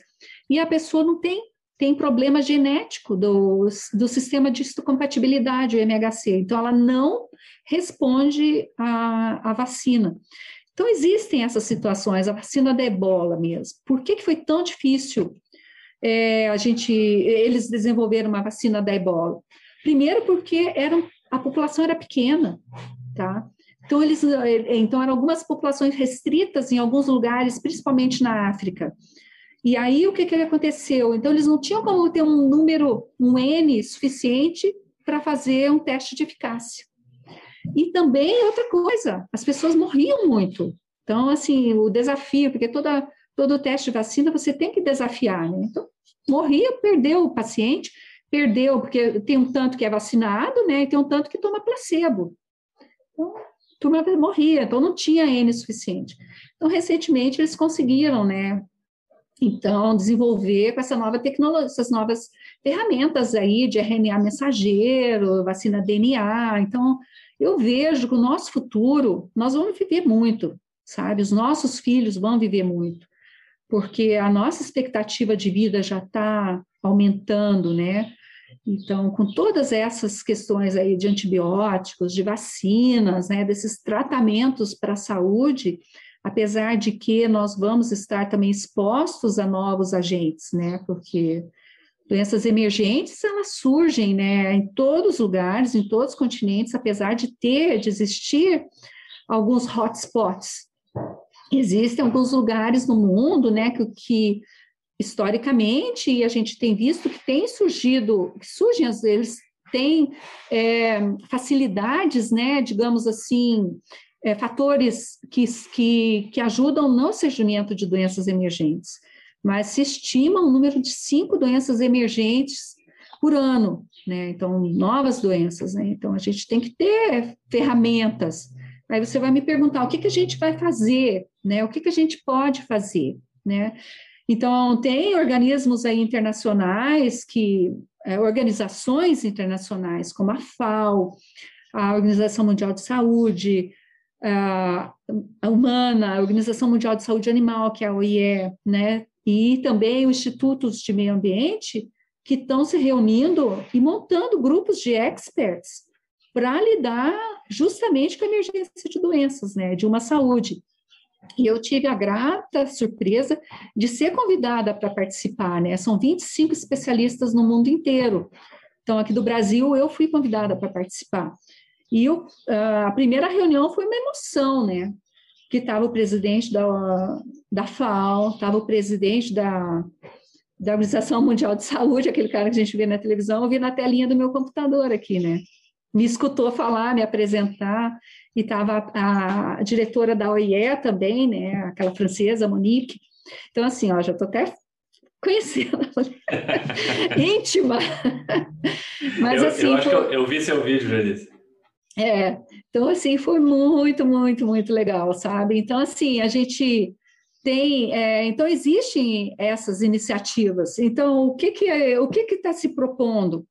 E a pessoa não tem, tem problema genético do, do sistema de histocompatibilidade, o MHC. Então, ela não responde à, vacina. Então, existem essas situações, a vacina da ebola mesmo. Por que, que foi tão difícil é, a gente, eles desenvolveram uma vacina da ebola? Primeiro porque eram, a população era pequena, tá? Então, eles, então, eram algumas populações restritas em alguns lugares, principalmente na África. E aí, o que, que aconteceu? Então, eles não tinham como ter um número, um N suficiente para fazer um teste de eficácia. E também, outra coisa, as pessoas morriam muito. Então, assim, o desafio, porque toda, todo teste de vacina você tem que desafiar, né? Então, morria, perdeu o paciente, perdeu, porque tem um tanto que é vacinado, né? E tem um tanto que toma placebo. Então, turma morria, então não tinha N suficiente. Então, recentemente, eles conseguiram, né? Então, desenvolver com essa nova tecnologia, essas novas ferramentas aí de RNA mensageiro, vacina DNA. Então, eu vejo que o nosso futuro, nós vamos viver muito, sabe? Os nossos filhos vão viver muito, porque a nossa expectativa de vida já está aumentando, né? Então, com todas essas questões aí de antibióticos, de vacinas, né, desses tratamentos para a saúde, apesar de que nós vamos estar também expostos a novos agentes, né, porque doenças emergentes, elas surgem, né, em todos os lugares, em todos os continentes, apesar de ter, de existir alguns hotspots. Existem alguns lugares no mundo, né, que, que historicamente, a gente tem visto que tem surgido, que surgem às vezes, tem é, facilidades, né, digamos assim, é, fatores que, que, que ajudam no surgimento de doenças emergentes, mas se estima um número de cinco doenças emergentes por ano, né, então, novas doenças, né, então a gente tem que ter ferramentas, aí você vai me perguntar, o que, que a gente vai fazer, né, o que, que a gente pode fazer, né, então, tem organismos aí internacionais que, é, organizações internacionais, como a FAO, a Organização Mundial de Saúde, a, Humana, a Organização Mundial de Saúde Animal, que é a OIE, né? E também os institutos de meio ambiente, que estão se reunindo e montando grupos de experts para lidar justamente com a emergência de doenças, né? De uma saúde. E eu tive a grata surpresa de ser convidada para participar, né? São 25 especialistas no mundo inteiro. Então, aqui do Brasil, eu fui convidada para participar. E eu, a primeira reunião foi uma emoção, né? Que estava o presidente da, da FAO, estava o presidente da, da Organização Mundial de Saúde, aquele cara que a gente vê na televisão, eu vi na telinha do meu computador aqui, né? Me escutou falar, me apresentar e estava a, a, diretora da OIE também, né, aquela francesa, Monique. Então, assim, ó, já estou até conhecendo, íntima. Mas, eu, assim, eu acho foi... que eu, eu, vi seu vídeo, disse. É, então, assim, foi muito, muito, muito legal, sabe? Então, assim, a gente tem, é, então, existem essas iniciativas. Então, o que que é, o que que está se propondo?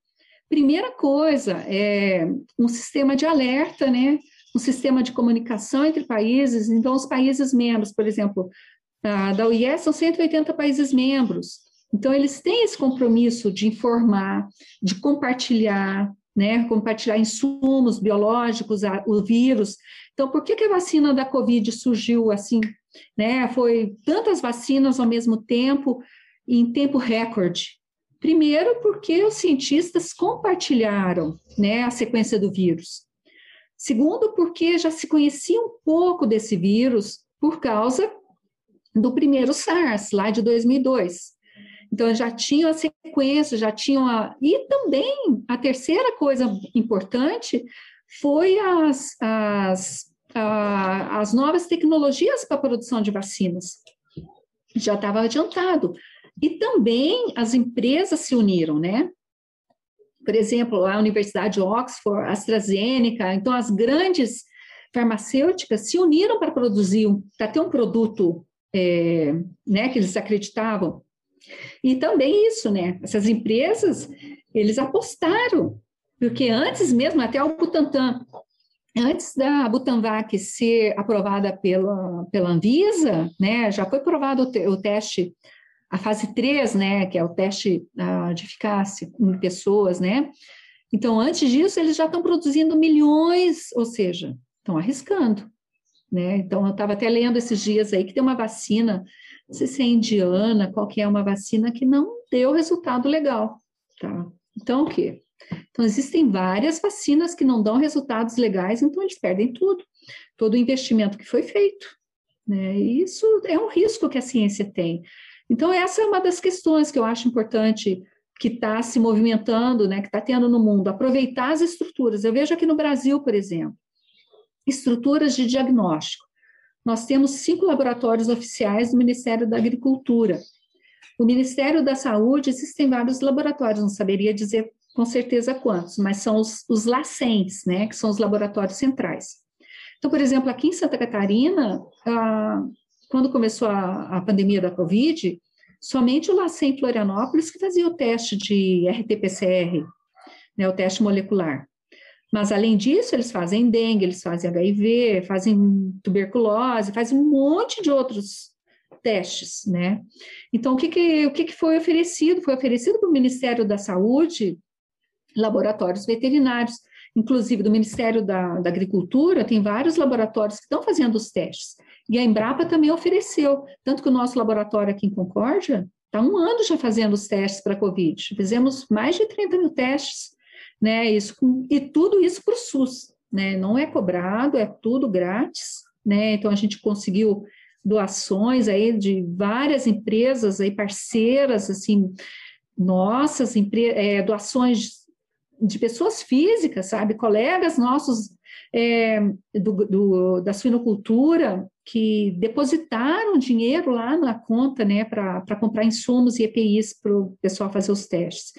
Primeira coisa é um sistema de alerta, né? um sistema de comunicação entre países, então os países membros, por exemplo, da OIE são 180 países membros, então eles têm esse compromisso de informar, de compartilhar, né, compartilhar insumos biológicos, o vírus. Então, por que, que a vacina da Covid surgiu assim? Né? Foi tantas vacinas ao mesmo tempo, em tempo recorde. Primeiro, porque os cientistas compartilharam né, a sequência do vírus. Segundo, porque já se conhecia um pouco desse vírus por causa do primeiro SARS, lá de 2002. Então, já tinham a sequência, já tinham a. E também a terceira coisa importante foi as, as, a, as novas tecnologias para a produção de vacinas. Já estava adiantado. E também as empresas se uniram, né? por exemplo, a Universidade de Oxford, AstraZeneca, então as grandes farmacêuticas se uniram para produzir, para ter um produto é, né, que eles acreditavam. E também isso, né? Essas empresas, eles apostaram, porque antes mesmo, até o Butantan, antes da Butanvac ser aprovada pela, pela Anvisa, né, já foi provado o, o teste a fase 3, né, que é o teste uh, de eficácia em pessoas, né? Então, antes disso, eles já estão produzindo milhões, ou seja, estão arriscando, né? Então, eu estava até lendo esses dias aí que tem uma vacina, se é indiana, qual que é uma vacina que não deu resultado legal, tá? Então, o quê? Então, existem várias vacinas que não dão resultados legais, então eles perdem tudo, todo o investimento que foi feito, né? E isso é um risco que a ciência tem. Então, essa é uma das questões que eu acho importante que está se movimentando, né, que está tendo no mundo, aproveitar as estruturas. Eu vejo aqui no Brasil, por exemplo, estruturas de diagnóstico. Nós temos cinco laboratórios oficiais do Ministério da Agricultura. O Ministério da Saúde existem vários laboratórios, não saberia dizer com certeza quantos, mas são os, os LACENS, né, que são os laboratórios centrais. Então, por exemplo, aqui em Santa Catarina, ah, quando começou a, a pandemia da Covid, somente o LACEN Florianópolis que fazia o teste de RT-PCR, né, o teste molecular. Mas, além disso, eles fazem dengue, eles fazem HIV, fazem tuberculose, fazem um monte de outros testes, né? Então, o que, que, o que, que foi oferecido? Foi oferecido para o Ministério da Saúde laboratórios veterinários, inclusive do Ministério da, da Agricultura, tem vários laboratórios que estão fazendo os testes. E a Embrapa também ofereceu, tanto que o nosso laboratório aqui em Concórdia está um ano já fazendo os testes para a Covid. Fizemos mais de 30 mil testes, né? Isso, e tudo isso para o SUS, né? Não é cobrado, é tudo grátis, né? Então a gente conseguiu doações aí de várias empresas aí parceiras, assim, nossas é, doações de pessoas físicas, sabe, colegas nossos é, do, do, da suinocultura que depositaram dinheiro lá na conta, né, para comprar insumos e EPIs para o pessoal fazer os testes.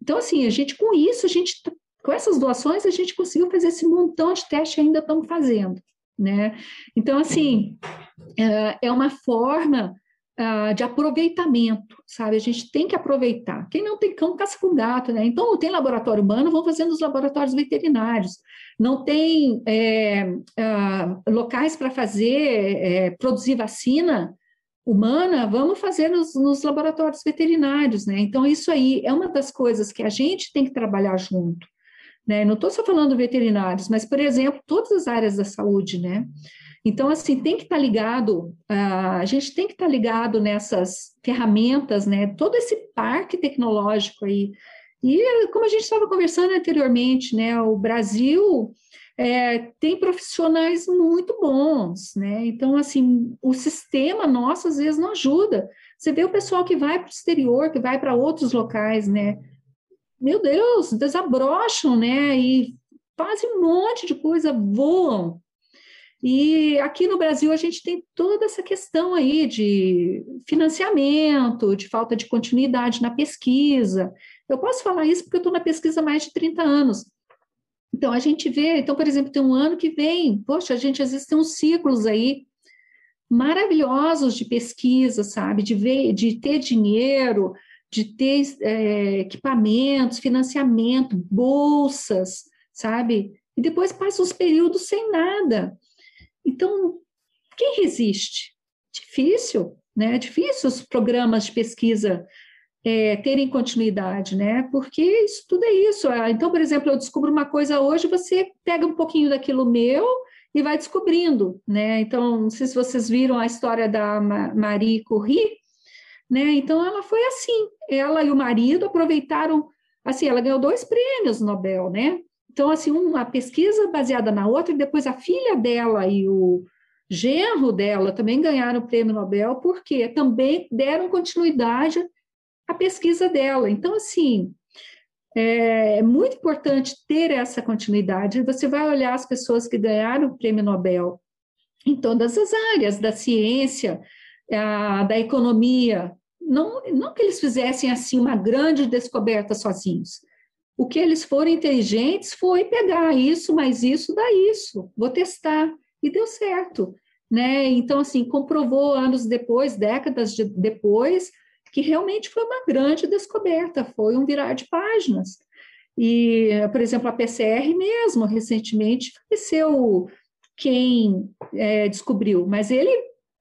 Então, assim, a gente, com isso, a gente, com essas doações, a gente conseguiu fazer esse montão de teste ainda estamos fazendo, né? Então, assim, é, é uma forma uh, de aproveitamento, sabe? A gente tem que aproveitar. Quem não tem cão, caça com gato, né? Então, tem laboratório humano, vão fazendo os laboratórios veterinários. Não tem é, uh, locais para fazer, é, produzir vacina humana, vamos fazer nos, nos laboratórios veterinários, né? Então, isso aí é uma das coisas que a gente tem que trabalhar junto. Né? Não estou só falando veterinários, mas, por exemplo, todas as áreas da saúde, né? Então, assim, tem que estar tá ligado, uh, a gente tem que estar tá ligado nessas ferramentas, né? Todo esse parque tecnológico aí. E, como a gente estava conversando anteriormente, né? O Brasil é, tem profissionais muito bons, né? Então, assim, o sistema nosso às vezes não ajuda. Você vê o pessoal que vai para o exterior, que vai para outros locais, né? Meu Deus, desabrocham, né? E fazem um monte de coisa, voam, e aqui no Brasil a gente tem toda essa questão aí de financiamento, de falta de continuidade na pesquisa. Eu posso falar isso porque eu estou na pesquisa há mais de 30 anos. Então a gente vê, então, por exemplo, tem um ano que vem, poxa, a gente às vezes tem uns ciclos aí maravilhosos de pesquisa, sabe? De ver, de ter dinheiro, de ter é, equipamentos, financiamento, bolsas, sabe? E depois passa uns períodos sem nada. Então, quem resiste? Difícil, né? É difícil os programas de pesquisa é, terem continuidade, né? Porque isso tudo é isso. Ah, então, por exemplo, eu descubro uma coisa hoje, você pega um pouquinho daquilo meu e vai descobrindo, né? Então, não sei se vocês viram a história da Marie Curie, né? Então, ela foi assim. Ela e o marido aproveitaram, assim, ela ganhou dois prêmios Nobel, né? Então, assim, uma pesquisa baseada na outra, e depois a filha dela e o genro dela também ganharam o prêmio Nobel, porque também deram continuidade à pesquisa dela. Então, assim, é muito importante ter essa continuidade. Você vai olhar as pessoas que ganharam o prêmio Nobel em todas as áreas, da ciência, da economia. Não, não que eles fizessem assim uma grande descoberta sozinhos, o que eles foram inteligentes foi pegar isso, mas isso dá isso, vou testar. E deu certo. Né? Então, assim, comprovou anos depois, décadas de, depois, que realmente foi uma grande descoberta, foi um virar de páginas. E, por exemplo, a PCR mesmo, recentemente, faleceu quem é, descobriu, mas ele,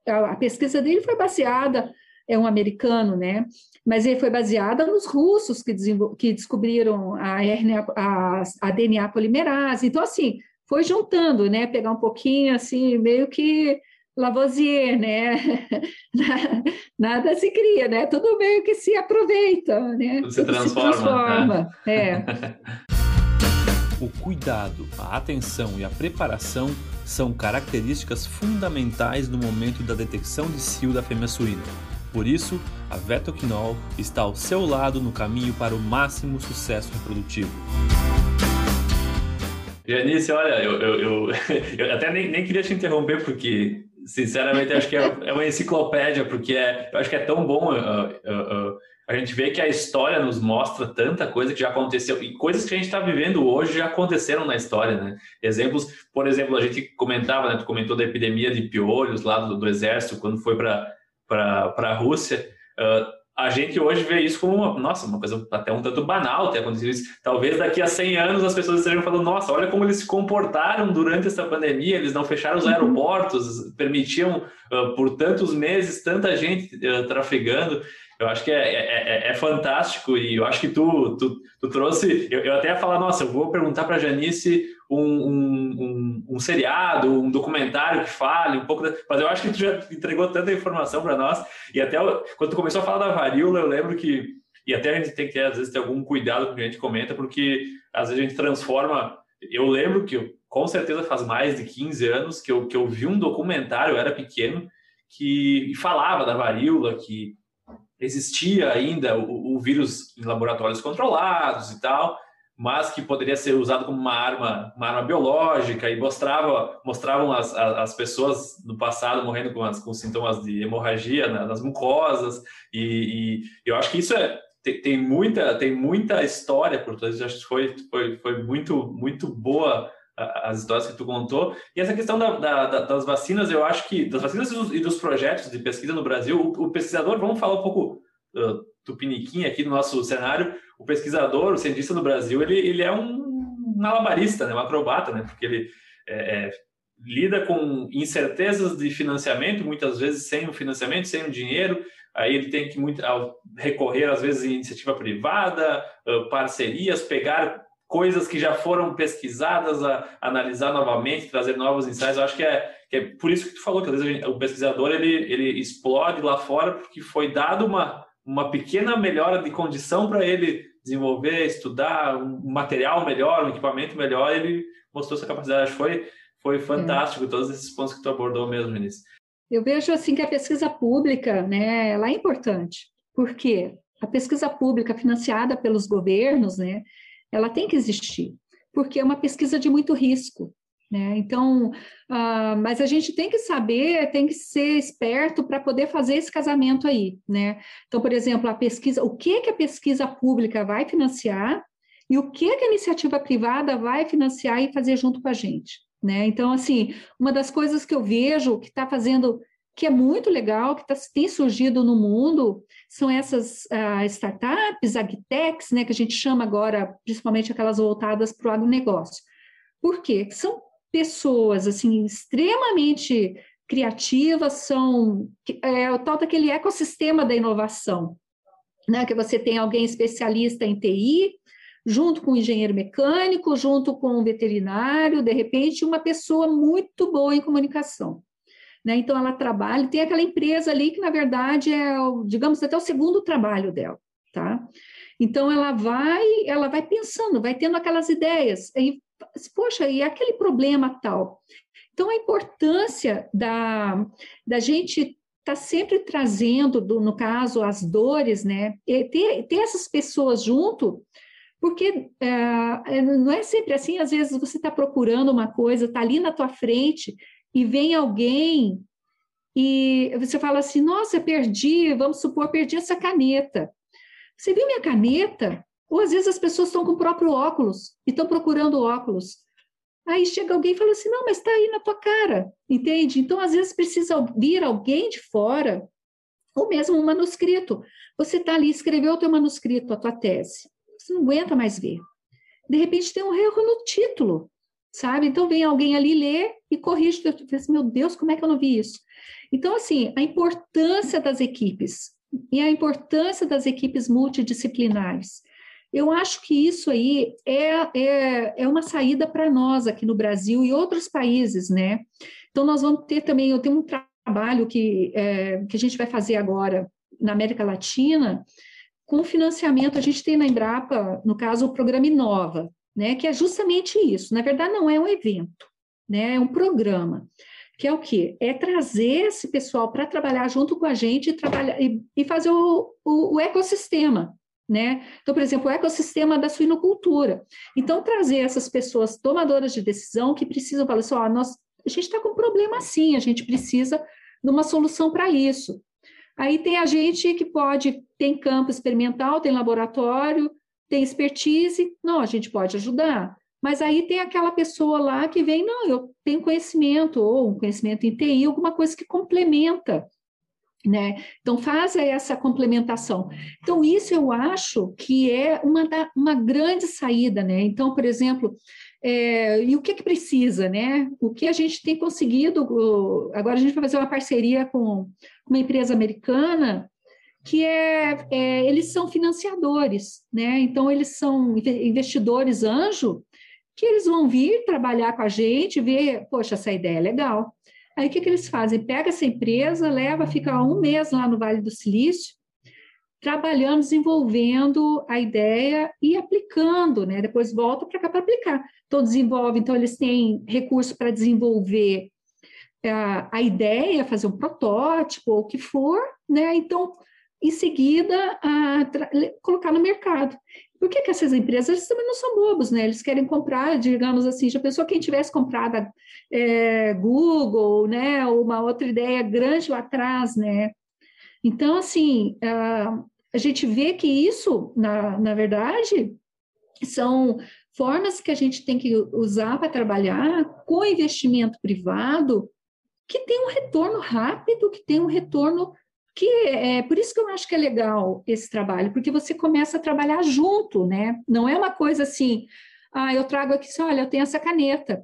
a, a, pesquisa dele foi baseada, é um americano, né? Mas ele foi baseada nos russos que, que descobriram a, RNA, a, a DNA polimerase. Então, assim, foi juntando, né? Pegar um pouquinho, assim, meio que Lavoisier, né? Nada se cria, né? Tudo meio que se aproveita, né? Tudo se transforma. Se transforma. É. é. o cuidado, a atenção e a preparação são características fundamentais no momento da detecção de cio da fêmea suína. Por isso, a Vetoquinol está ao seu lado no caminho para o máximo sucesso reprodutivo. Janice, olha, eu, eu, eu, eu até nem, nem, queria te interromper, porque Sinceramente, acho que é, é, uma enciclopédia, porque é, eu acho que é tão bom uh, uh, uh, a gente ver que a história nos mostra tanta coisa que já aconteceu e coisas que a gente está vivendo hoje já aconteceram na história, né? Exemplos, por exemplo, a gente comentava, né? Tu comentou da epidemia de piolhos lá do, do exército quando foi para a Rússia. Uh, a gente hoje vê isso como uma, nossa, uma coisa até um tanto banal ter acontecido isso. Talvez daqui a 100 anos as pessoas estejam falando, nossa, olha como eles se comportaram durante essa pandemia, eles não fecharam os uhum. aeroportos, permitiam uh, por tantos meses tanta gente uh, trafegando. Eu acho que é, é, é, é, fantástico e eu acho que tu, tu, tu trouxe. Eu, eu, até ia falar, nossa, eu vou perguntar para Janice um, um, um, um, seriado, um documentário que fale um pouco. Da, mas eu acho que tu já entregou tanta informação para nós. E até quando tu começou a falar da varíola, eu lembro que. E até a gente tem que, às vezes, ter algum cuidado com o que a gente comenta, porque às vezes a gente transforma. Eu lembro que, com certeza, faz mais de 15 anos que eu, que eu vi um documentário, eu era pequeno, que falava da varíola, que existia ainda o, o, vírus em laboratórios controlados e tal, mas que poderia ser usado como uma arma, uma arma biológica e mostrava, mostravam as, as pessoas no passado morrendo com, as, com sintomas de hemorragia nas mucosas e, e eu acho que isso é tem, tem, muita tem muita história por trás acho que foi, foi, foi muito muito boa as histórias que tu contou. E essa questão da, da, das vacinas, eu acho que, das vacinas e dos, e dos projetos de pesquisa no Brasil, o, o, pesquisador, vamos falar um pouco uh, tupiniquim aqui no nosso cenário, o pesquisador, o cientista no Brasil, ele, ele é um malabarista, né, um acrobata, né, porque ele é, é, lida com incertezas de financiamento, muitas vezes sem o financiamento, sem o dinheiro, aí ele tem que muito, recorrer, às vezes, em iniciativa privada, parcerias, pegar coisas que já foram pesquisadas, a, analisar novamente, trazer novos ensaios. Eu acho que é, que é por isso que tu falou que às vezes o pesquisador ele, ele explode lá fora porque foi dado uma, uma pequena melhora de condição para ele desenvolver, estudar um material melhor, um equipamento melhor, ele mostrou sua capacidade. Acho foi, foi fantástico é. todos esses pontos que tu abordou mesmo, Vinícius. Eu vejo assim que a pesquisa pública, né, ela é importante. Por quê? A pesquisa pública financiada pelos governos, né, ela tem que existir, porque é uma pesquisa de muito risco. Né? Então, uh, mas a gente tem que saber, tem que ser esperto para poder fazer esse casamento aí, né? Então, por exemplo, a pesquisa, o que que a pesquisa pública vai financiar e o que que a iniciativa privada vai financiar e fazer junto com a gente, né? Então, assim, uma das coisas que eu vejo que está fazendo que é muito legal, que tá, tem surgido no mundo, são essas uh, startups, agtechs, né, que a gente chama agora, principalmente aquelas voltadas para o agronegócio. Por quê? São pessoas, assim, extremamente criativas, são é, o tal daquele ecossistema da inovação, né, que você tem alguém especialista em TI, junto com o engenheiro mecânico, junto com o veterinário, de repente, uma pessoa muito boa em comunicação. Né? Então, ela trabalha, tem aquela empresa ali que, na verdade, é, digamos, até o segundo trabalho dela, tá? Então, ela vai, ela vai pensando, vai tendo aquelas ideias, e, poxa, e aquele problema tal? Então, a importância da, da gente tá sempre trazendo, do, no caso, as dores, né? E ter, ter essas pessoas junto, porque é, é não é sempre assim, às vezes você está procurando uma coisa, está ali na tua frente, e vem alguém e você fala assim: nossa, perdi, vamos supor, perdi essa caneta. Você viu minha caneta? Ou às vezes as pessoas estão com o próprio óculos e estão procurando óculos. Aí chega alguém e fala assim: não, mas está aí na tua cara, entende? Então, às vezes, precisa vir alguém de fora, ou mesmo um manuscrito. Você está ali, escreveu o teu manuscrito, a tua tese. Você não aguenta mais ver. De repente tem um erro no título, sabe? Então vem alguém ali ler e corrige. Assim, Meu Deus, como é que eu não vi isso? Então, assim, a importância das equipes e a importância das equipes multidisciplinares. Eu acho que isso aí é, é, é uma saída para nós aqui no Brasil e outros países, né? Então, nós vamos ter também, eu tenho um trabalho que, é, que a gente vai fazer agora na América Latina, com financiamento, a gente tem na Embrapa, no caso, o programa Inova, né? Que é justamente isso. Na verdade, não é um evento, né? É um programa que é o quê? É trazer esse pessoal para trabalhar junto com a gente e, trabalhar, e, e fazer o, o, o, ecossistema, né? Então, por exemplo, o ecossistema da suinocultura. Então, trazer essas pessoas tomadoras de decisão que precisam falar assim, ó, nós, a gente está com um problema assim, a gente precisa de uma solução para isso. Aí tem a gente que pode, tem campo experimental, tem laboratório, tem expertise, não, a gente pode ajudar. Mas aí tem aquela pessoa lá que vem, não, eu tenho conhecimento, ou um conhecimento em TI, alguma coisa que complementa, né? Então, faz essa complementação. Então, isso eu acho que é uma, da, uma grande saída, né? Então, por exemplo, é, e o que, que precisa, né? O que a gente tem conseguido, agora a gente vai fazer uma parceria com uma empresa americana, que é, é, eles são financiadores, né? Então eles são investidores anjo que eles vão vir trabalhar com a gente, ver, poxa, essa ideia é legal. Aí o que, que eles fazem? Pega essa empresa, leva, fica um mês lá no Vale do Silício, trabalhando, desenvolvendo a ideia e aplicando, né? Depois volta para cá para aplicar. Então, desenvolve, então eles têm recurso para desenvolver a, é, a ideia, fazer um protótipo ou o que for, né? Então, em seguida, a, colocar no mercado. Por que, que essas empresas também não são bobos, né? Eles querem comprar, digamos assim, já pensou quem tivesse comprado é, Google, né? Uma outra ideia grande lá atrás, né? Então, assim, a, a gente vê que isso, na, na verdade, são formas que a gente tem que usar para trabalhar com investimento privado que tem um retorno rápido, que tem um retorno que é por isso que eu acho que é legal esse trabalho, porque você começa a trabalhar junto, né? Não é uma coisa assim, ah, eu trago aqui, olha, eu tenho essa caneta.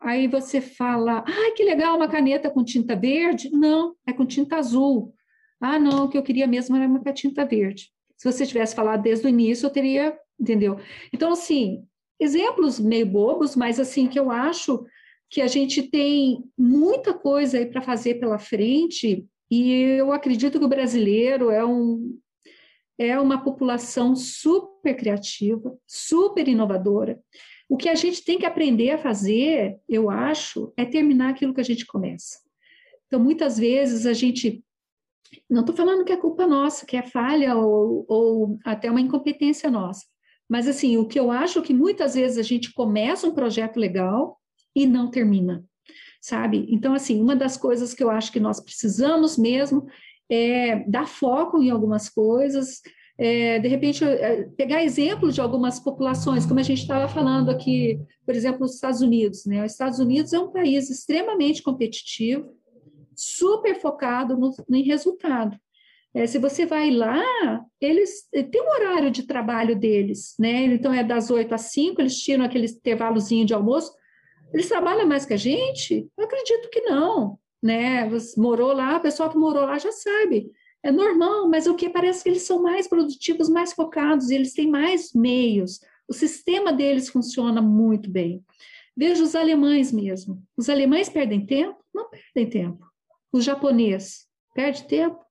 Aí você fala, ah, que legal, uma caneta com tinta verde. Não, é com tinta azul. Ah, não, o que eu queria mesmo era uma tinta verde. Se você tivesse falado desde o início, eu teria, entendeu? Então, assim, exemplos meio bobos, mas assim, que eu acho que a gente tem muita coisa aí para fazer pela frente e eu acredito que o brasileiro é, um, é uma população super criativa, super inovadora. O que a gente tem que aprender a fazer, eu acho, é terminar aquilo que a gente começa. Então, muitas vezes a gente. Não estou falando que é culpa nossa, que é falha ou, ou até uma incompetência nossa. Mas, assim, o que eu acho que muitas vezes a gente começa um projeto legal e não termina sabe? Então, assim, uma das coisas que eu acho que nós precisamos mesmo é dar foco em algumas coisas, é, de repente, é, pegar exemplos de algumas populações, como a gente estava falando aqui, por exemplo, nos Estados Unidos. Né? Os Estados Unidos é um país extremamente competitivo, super focado no, em resultado. É, se você vai lá, eles têm um horário de trabalho deles, né? Então é das 8 às 5, eles tiram aquele intervalozinho de almoço, eles trabalham mais que a gente? Eu acredito que não, né? Você morou lá, o pessoal que morou lá já sabe. É normal, mas o que parece que eles são mais produtivos, mais focados, eles têm mais meios. O sistema deles funciona muito bem. Veja os alemães mesmo. Os alemães perdem tempo? Não perdem tempo. O japonês perde tempo?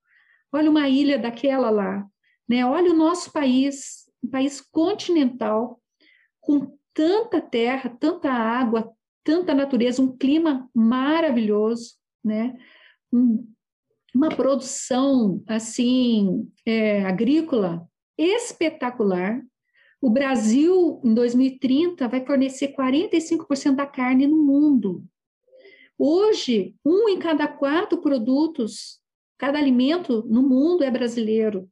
Olha uma ilha daquela lá, né? Olha o nosso país, um país continental, com tanta terra, tanta água, tanta natureza, um clima maravilhoso, né? Um, uma produção assim é, agrícola espetacular. O Brasil, em 2030, vai fornecer 45% da carne no mundo. Hoje, um em cada quatro produtos, cada alimento no mundo é brasileiro.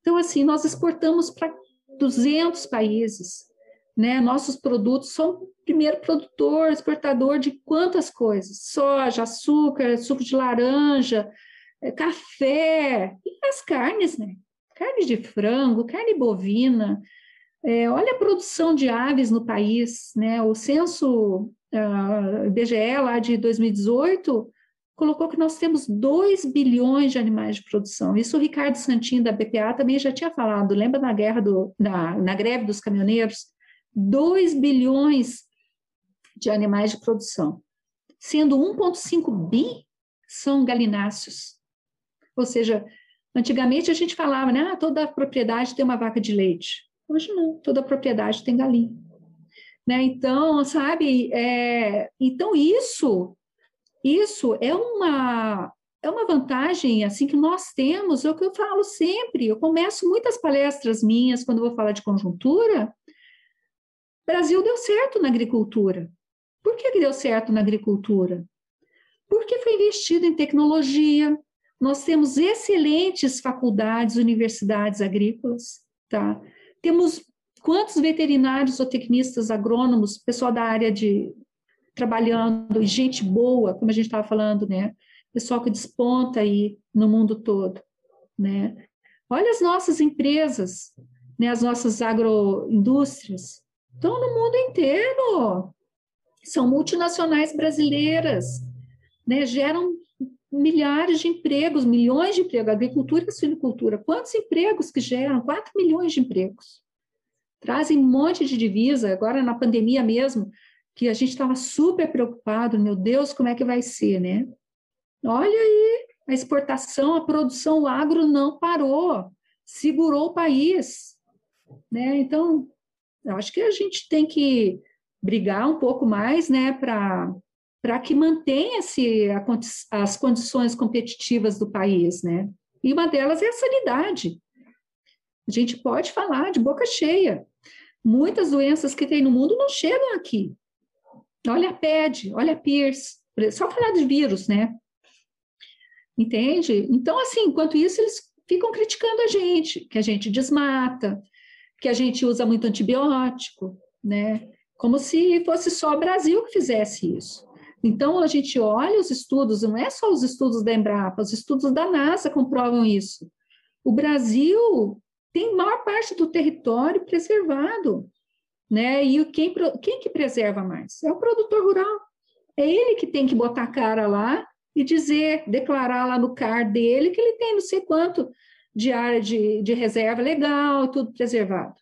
Então, assim, nós exportamos para 200 países, né? Nossos produtos são primeiro produtor, exportador de quantas coisas? Soja, açúcar, suco de laranja, é, café, e as carnes, né? Carne de frango, carne bovina. É, olha a produção de aves no país, né? O censo uh, lá de 2018 colocou que nós temos 2 bilhões de animais de produção. Isso o Ricardo Santin, da BPA, também já tinha falado. Lembra na guerra do, na, na greve dos caminhoneiros? 2 bilhões de animais de produção, sendo 1,5 bi são galináceos. Ou seja, antigamente a gente falava, né, ah, toda propriedade tem uma vaca de leite. Hoje não, toda propriedade tem galinha. Né? Então, sabe, é, então isso isso é uma é uma vantagem assim que nós temos, é o que eu falo sempre. Eu começo muitas palestras minhas quando vou falar de conjuntura. Brasil deu certo na agricultura. Por que, deu certo na agricultura? Porque foi investido em tecnologia. Nós temos excelentes faculdades, universidades agrícolas, tá? Temos quantos veterinários ou tecnistas agrônomos, pessoal da área de trabalhando, gente boa, como a gente estava falando, né? Pessoal que desponta aí no mundo todo, né? Olha as nossas empresas, né? As nossas agroindústrias estão no mundo inteiro. São multinacionais brasileiras, né? Geram milhares de empregos, milhões de empregos, agricultura e suinocultura. Quantos empregos que geram? 4 milhões de empregos. Trazem um monte de divisa, agora na pandemia mesmo, que a gente estava super preocupado, meu Deus, como é que vai ser, né? Olha aí, a exportação, a produção, o agro não parou, segurou o país, né? Então, eu acho que a gente tem que brigar um pouco mais, né, para para que mantenha-se as condições competitivas do país, né? E uma delas é a sanidade. A gente pode falar de boca cheia. Muitas doenças que tem no mundo não chegam aqui. Olha a PED, olha a PIRS, só falar de vírus, né? Entende? Então, assim, enquanto isso, eles ficam criticando a gente, que a gente desmata, que a gente usa muito antibiótico, né? Como se fosse só o Brasil que fizesse isso. Então, a gente olha os estudos, não é só os estudos da Embrapa, os estudos da NASA comprovam isso. O Brasil tem maior parte do território preservado né? E quem, quem que preserva mais? É o produtor rural. É ele que tem que botar a cara lá e dizer, declarar lá no CAR dele que ele tem não sei quanto de área de, de reserva legal, tudo preservado.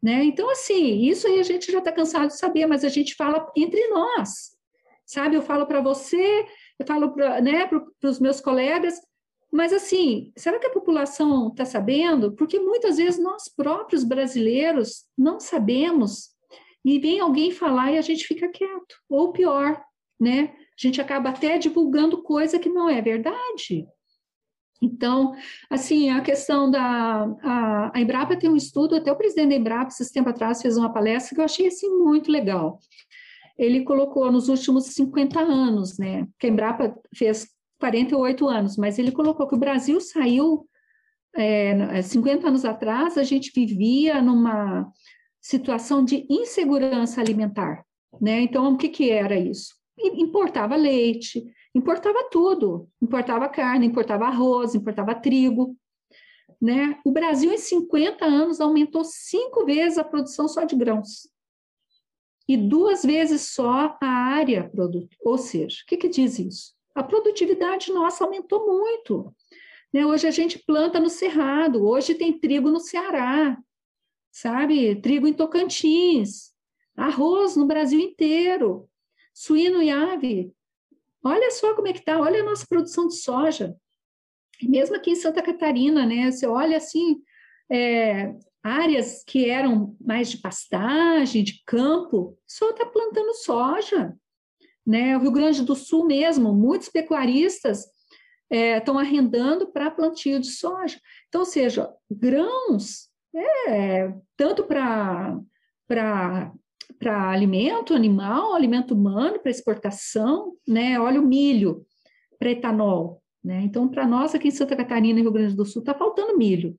Né? Então, assim, isso aí a gente já está cansado de saber, mas a gente fala entre nós, sabe? Eu falo para você, eu falo para né, os meus colegas, mas, assim, será que a população está sabendo? Porque muitas vezes nós próprios brasileiros não sabemos e vem alguém falar e a gente fica quieto. Ou pior, né? A gente acaba até divulgando coisa que não é verdade. Então, assim, a questão da... A, a Embrapa tem um estudo, até o presidente da Embrapa, esses tempo atrás, fez uma palestra que eu achei, assim, muito legal. Ele colocou nos últimos 50 anos, né? Que a Embrapa fez 48 anos, mas ele colocou que o Brasil saiu, é, 50 anos atrás, a gente vivia numa situação de insegurança alimentar, né? Então, o que, que era isso? Importava leite, importava tudo, importava carne, importava arroz, importava trigo, né? O Brasil, em 50 anos, aumentou cinco vezes a produção só de grãos e duas vezes só a área produto. Ou seja, o que, que diz isso? a produtividade nossa aumentou muito. Né? Hoje a gente planta no Cerrado, hoje tem trigo no Ceará, sabe? Trigo em Tocantins, arroz no Brasil inteiro, suíno e ave. Olha só como é que está, olha a nossa produção de soja. Mesmo aqui em Santa Catarina, né? Você olha assim, é, áreas que eram mais de pastagem, de campo, só está plantando soja. Né? O Rio Grande do Sul mesmo, muitos pecuaristas estão é, arrendando para plantio de soja. Então, ou seja, grãos, é, tanto para alimento animal, alimento humano, para exportação, né? olha o milho para etanol. Né? Então, para nós aqui em Santa Catarina e Rio Grande do Sul, está faltando milho.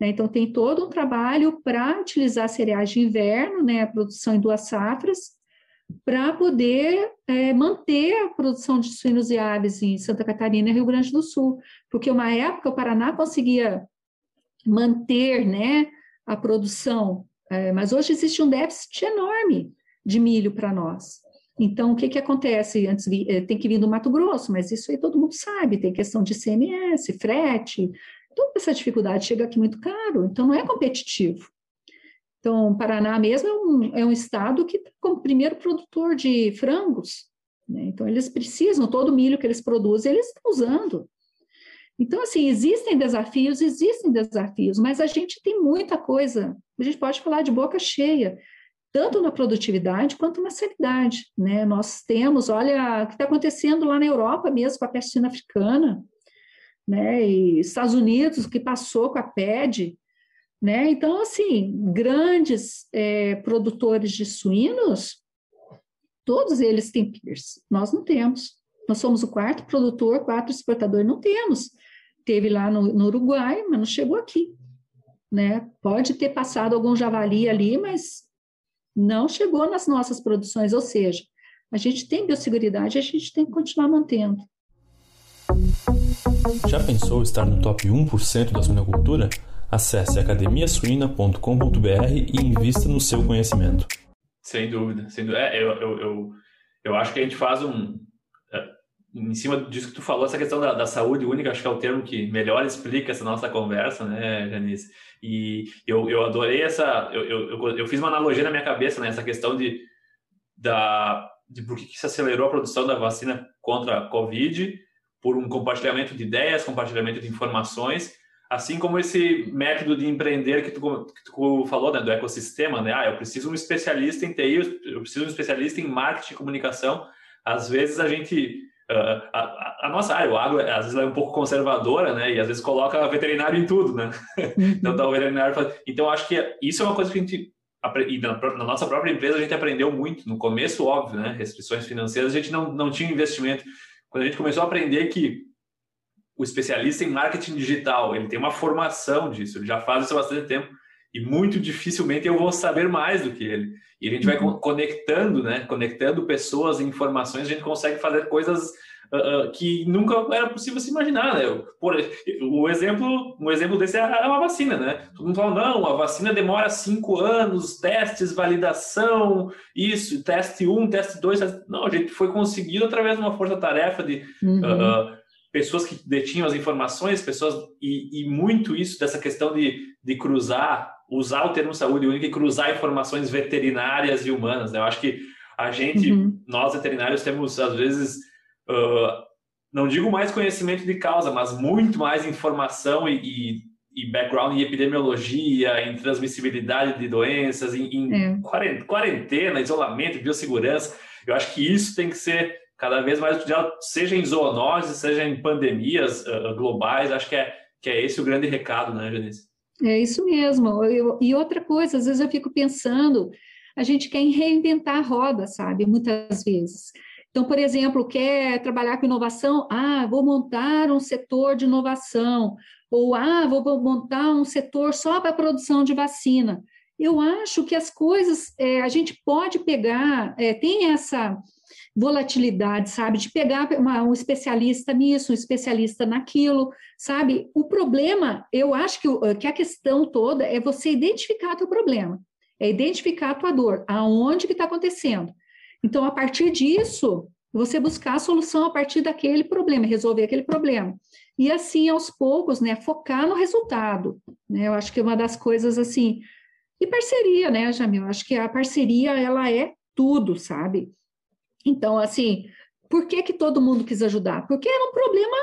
Né? Então, tem todo um trabalho para utilizar cereais de inverno, né, a produção em duas safras, para poder é, manter a produção de suínos e aves em Santa Catarina e Rio Grande do Sul, porque uma época o Paraná conseguia manter né, a produção, é, mas hoje existe um déficit enorme de milho para nós. Então, o que, que acontece? Antes é, tem que vir do Mato Grosso, mas isso aí todo mundo sabe, tem questão de CMS, frete, toda essa dificuldade chega aqui muito caro, então não é competitivo. Então, o Paraná mesmo é um, é um estado que está como primeiro produtor de frangos, né? então eles precisam, todo o milho que eles produzem, eles estão usando. Então, assim, existem desafios, existem desafios, mas a gente tem muita coisa, a gente pode falar de boca cheia, tanto na produtividade quanto na sanidade, né? Nós temos, olha, o que está acontecendo lá na Europa mesmo com a peste africana, né? E Estados Unidos, o que passou com a PED, né? Então, assim, grandes é, produtores de suínos, todos eles têm PIRS, nós não temos. Nós somos o quarto produtor, quarto exportador, não temos. Teve lá no, no Uruguai, mas não chegou aqui. Né? Pode ter passado algum javali ali, mas não chegou nas nossas produções, ou seja, a gente tem biosseguridade, a gente tem que continuar mantendo. Já pensou estar no top 1% da suinocultura? Acesse academiasuina.com.br e invista no seu conhecimento. Sem dúvida, sem dúvida. É, eu, eu, eu, eu, acho que a gente faz um. Em cima disso que tu falou, essa questão da, da, saúde única, acho que é o termo que melhor explica essa nossa conversa, né, Janice? E eu, eu adorei essa. Eu, eu, eu fiz uma analogia na minha cabeça, né, essa questão de, da, de por que, que se acelerou a produção da vacina contra a Covid, por um compartilhamento de ideias, compartilhamento de informações Assim como esse método de empreender que tu, que tu falou, né, do ecossistema, né? Ah, eu preciso um especialista em TI, eu preciso um especialista em marketing e comunicação. Às vezes a gente Uh, a, a, nossa área, o agro, às vezes é um pouco conservadora, né? E às vezes coloca veterinário em tudo, né? Uhum. então, tá o veterinário. Então, acho que isso é uma coisa que a gente. E na, na, nossa própria empresa, a gente aprendeu muito. No começo, óbvio, né? Restrições financeiras, a gente não, não tinha investimento. Quando a gente começou a aprender que o especialista em marketing digital, ele tem uma formação disso, ele já faz isso há bastante tempo e muito dificilmente eu vou saber mais do que ele. E a gente vai uhum. conectando, né? Conectando pessoas e informações, a gente consegue fazer coisas uh, uh, que nunca era possível se imaginar, né? Por, o exemplo, um exemplo desse é uma vacina, né? Todo mundo fala, não, a vacina demora cinco anos, testes, validação, isso, teste um, teste dois. Teste... Não, a gente foi conseguido através de uma força-tarefa de... Uhum. Uh, pessoas que detinham as informações, pessoas e, e, muito isso dessa questão de, de cruzar, usar o termo saúde única e cruzar informações veterinárias e humanas. Né? Eu acho que a gente, uhum. nós veterinários, temos às vezes, uh, não digo mais conhecimento de causa, mas muito mais informação e, e, e background em epidemiologia, em transmissibilidade de doenças, em, em é. quarentena, isolamento, biossegurança. Eu acho que isso tem que ser cada vez mais estudado, seja em zoonose, seja em pandemias uh, globais. Acho que é, que é esse o grande recado, né, Janice? É isso mesmo. Eu, e outra coisa, às vezes eu fico pensando, a gente quer reinventar a roda, sabe? Muitas vezes. Então, por exemplo, quer trabalhar com inovação? Ah, vou montar um setor de inovação. Ou, ah, vou montar um setor só para produção de vacina. Eu acho que as coisas, é, a gente pode pegar, é, tem essa volatilidade, sabe? De pegar uma, um especialista nisso, um especialista naquilo, sabe? O problema, eu acho que, que a questão toda é você identificar o teu problema, é identificar a tua dor, aonde que está acontecendo. Então, a partir disso, você buscar a solução a partir daquele problema, resolver aquele problema. E assim, aos poucos, né, focar no resultado. Né? Eu acho que é uma das coisas assim. E parceria, né, Jamil? Eu acho que a parceria, ela é tudo, sabe? Então, assim, por que, que todo mundo quis ajudar? Porque era um problema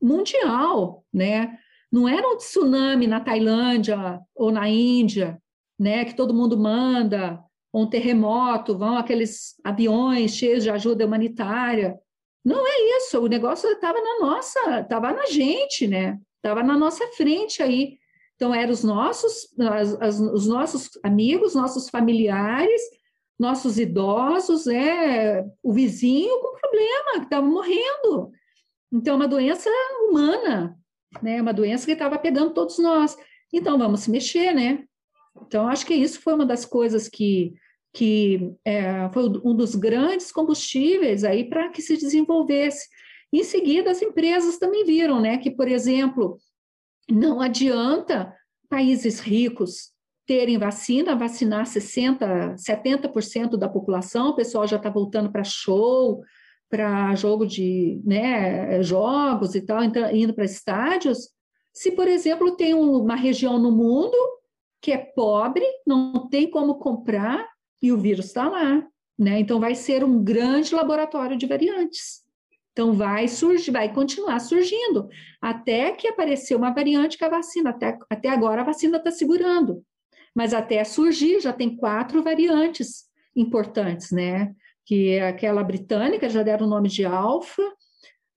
mundial, né? Não era um tsunami na Tailândia ou na Índia, né? Que todo mundo manda, ou um terremoto, vão aqueles aviões cheios de ajuda humanitária. Não é isso, o negócio estava na nossa, estava na gente, né? Estava na nossa frente aí. Então, eram os nossos, as, as, os nossos amigos, nossos familiares, nossos idosos, é o vizinho com problema, que estava morrendo. Então, é uma doença humana, né? Uma doença que estava pegando todos nós. Então, vamos se mexer, né? Então, acho que isso foi uma das coisas que, que é, foi um dos grandes combustíveis aí para que se desenvolvesse. Em seguida, as empresas também viram, né, que, por exemplo, não adianta países ricos terem vacina, vacinar 60%, 70% da população, o pessoal já está voltando para show, para jogo de né, jogos e tal, indo para estádios. Se, por exemplo, tem uma região no mundo que é pobre, não tem como comprar e o vírus está lá, né? Então vai ser um grande laboratório de variantes. Então vai surgir, vai continuar surgindo até que aparecer uma variante que a vacina até, até agora a vacina está segurando, mas até surgir já tem quatro variantes importantes, né? que é aquela britânica, já deram o nome de alfa,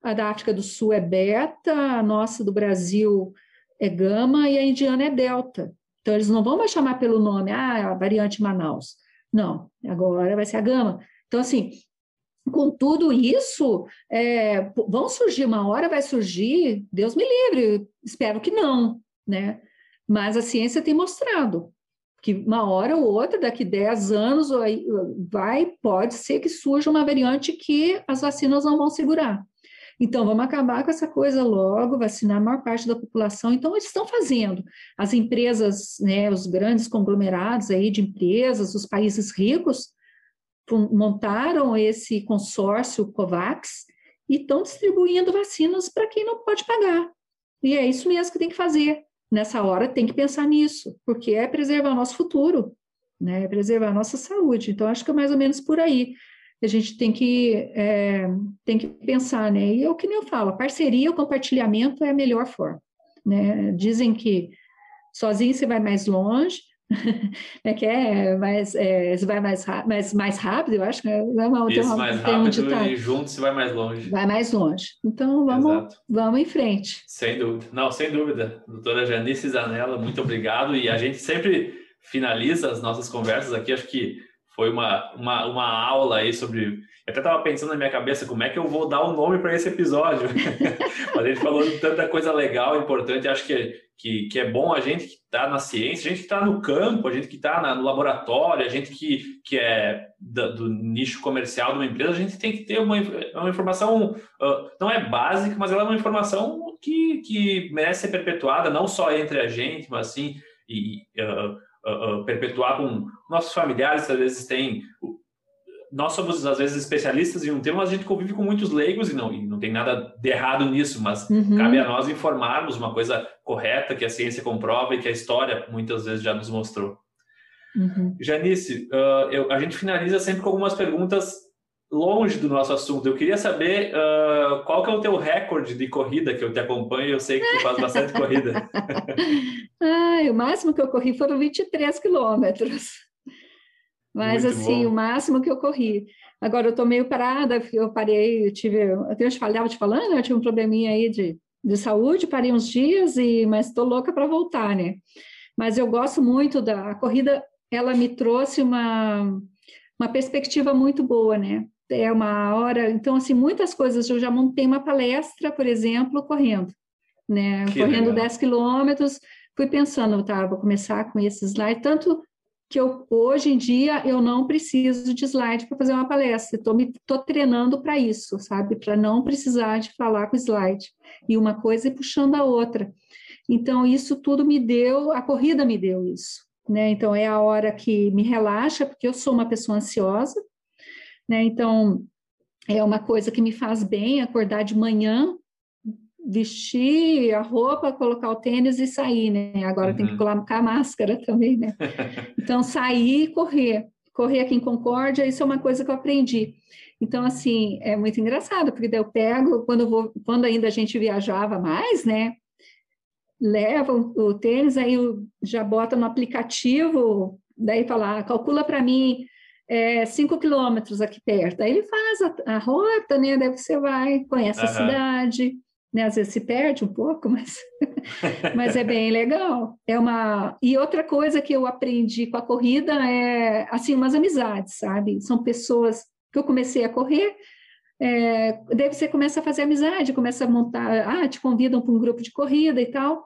a da África do Sul é beta, a nossa do Brasil é gama e a indiana é delta. Então, eles não vão mais chamar pelo nome, ah, a variante Manaus. Não, agora vai ser a gama. Então, assim, com tudo isso, é, vão surgir, uma hora vai surgir, Deus me livre, espero que não, né? Mas a ciência tem mostrado que uma hora ou outra, daqui 10 anos, vai, pode ser que surja uma variante que as vacinas não vão segurar. Então, vamos acabar com essa coisa logo, vacinar a maior parte da população. Então, eles estão fazendo. As empresas, né, os grandes conglomerados aí de empresas, os países ricos, montaram esse consórcio COVAX e estão distribuindo vacinas para quem não pode pagar. E é isso mesmo que tem que fazer nessa hora tem que pensar nisso, porque é preservar o nosso futuro, né? É preservar a nossa saúde. Então, acho que é mais ou menos por aí. A gente tem que, é, tem que pensar, né? E é o que eu falo, parceria, o compartilhamento é a melhor forma, né? Dizem que sozinho você vai mais longe, é que é, mais, é, vai mais, mais, mais rápido, eu acho que é uma, uma, mais rápido um e junto você vai mais longe. Vai mais longe. Então vamos, vamos em frente. Sem dúvida. Não, sem dúvida. Doutora Janice Zanella, muito obrigado. E a gente sempre finaliza as nossas conversas aqui, acho que foi uma, uma, uma aula aí sobre. Eu até estava pensando na minha cabeça como é que eu vou dar o um nome para esse episódio. Mas a gente falou de tanta coisa legal, importante. Acho que, que, que é bom a gente que está na ciência, a gente que está no campo, a gente que está no laboratório, a gente que, que é do, do, nicho comercial de uma empresa, a gente tem que ter uma, uma informação, uh, não é básica, mas ela é uma informação que, que merece ser perpetuada, não só entre a gente, mas assim. E, uh, uh, perpetuar com nossos familiares, às vezes têm. Nós somos, às vezes, especialistas em um tema, mas a gente convive com muitos leigos e não, e não tem nada de errado nisso, mas uhum. cabe a nós informarmos uma coisa correta que a ciência comprova e que a história muitas vezes já nos mostrou. Uhum. Janice, uh, eu, a gente finaliza sempre com algumas perguntas longe do nosso assunto. Eu queria saber uh, qual que é o teu recorde de corrida que eu te acompanho. Eu sei que tu faz bastante corrida. Ai, o máximo que eu corri foram 23 quilômetros. Mas Muito assim, bom. o máximo que eu corri. Agora eu estou meio parada, eu parei, eu tive, eu te falhava te falando, eu tive um probleminha aí de, de saúde, parei uns dias e mas estou louca para voltar, né? Mas eu gosto muito da corrida, ela me trouxe uma uma perspectiva muito boa, né? é uma hora. Então, assim, muitas coisas. Eu já montei uma palestra, por exemplo, correndo, né? Que correndo legal. 10 quilômetros. Fui pensando, tá, vou começar com esse slide, tanto que eu, hoje em dia eu não preciso de slide para fazer uma palestra, estou me tô treinando para isso, sabe? Para não precisar de falar com slide. E uma coisa é puxando a outra. Então, isso tudo me deu, a corrida me deu isso. Né? Então, é a hora que me relaxa, porque eu sou uma pessoa ansiosa, né? Então, é uma coisa que me faz bem acordar de manhã, vestir a roupa, colocar o tênis e sair, né? Agora uhum. tem que uhum. colocar a máscara também, né? Então, sair e correr. Correr aqui em Concórdia, isso é uma coisa que eu aprendi. Então, assim, é muito engraçado, porque daí eu pego, quando, eu vou, quando ainda a gente viajava mais, né? Leva o, o tênis, aí já bota no aplicativo, daí fala, ah, calcula para mim é, cinco quilômetros aqui perto. Aí ele faz a, a, rota, né? Daí você vai, conhece uhum. a cidade, né? Às vezes se perde um pouco, mas, mas é bem legal. É uma e outra coisa que eu aprendi com a corrida é assim umas amizades, sabe? São pessoas que eu comecei a correr. É, daí você começa a fazer amizade, começa a montar, ah, te convidam para um grupo de corrida e tal.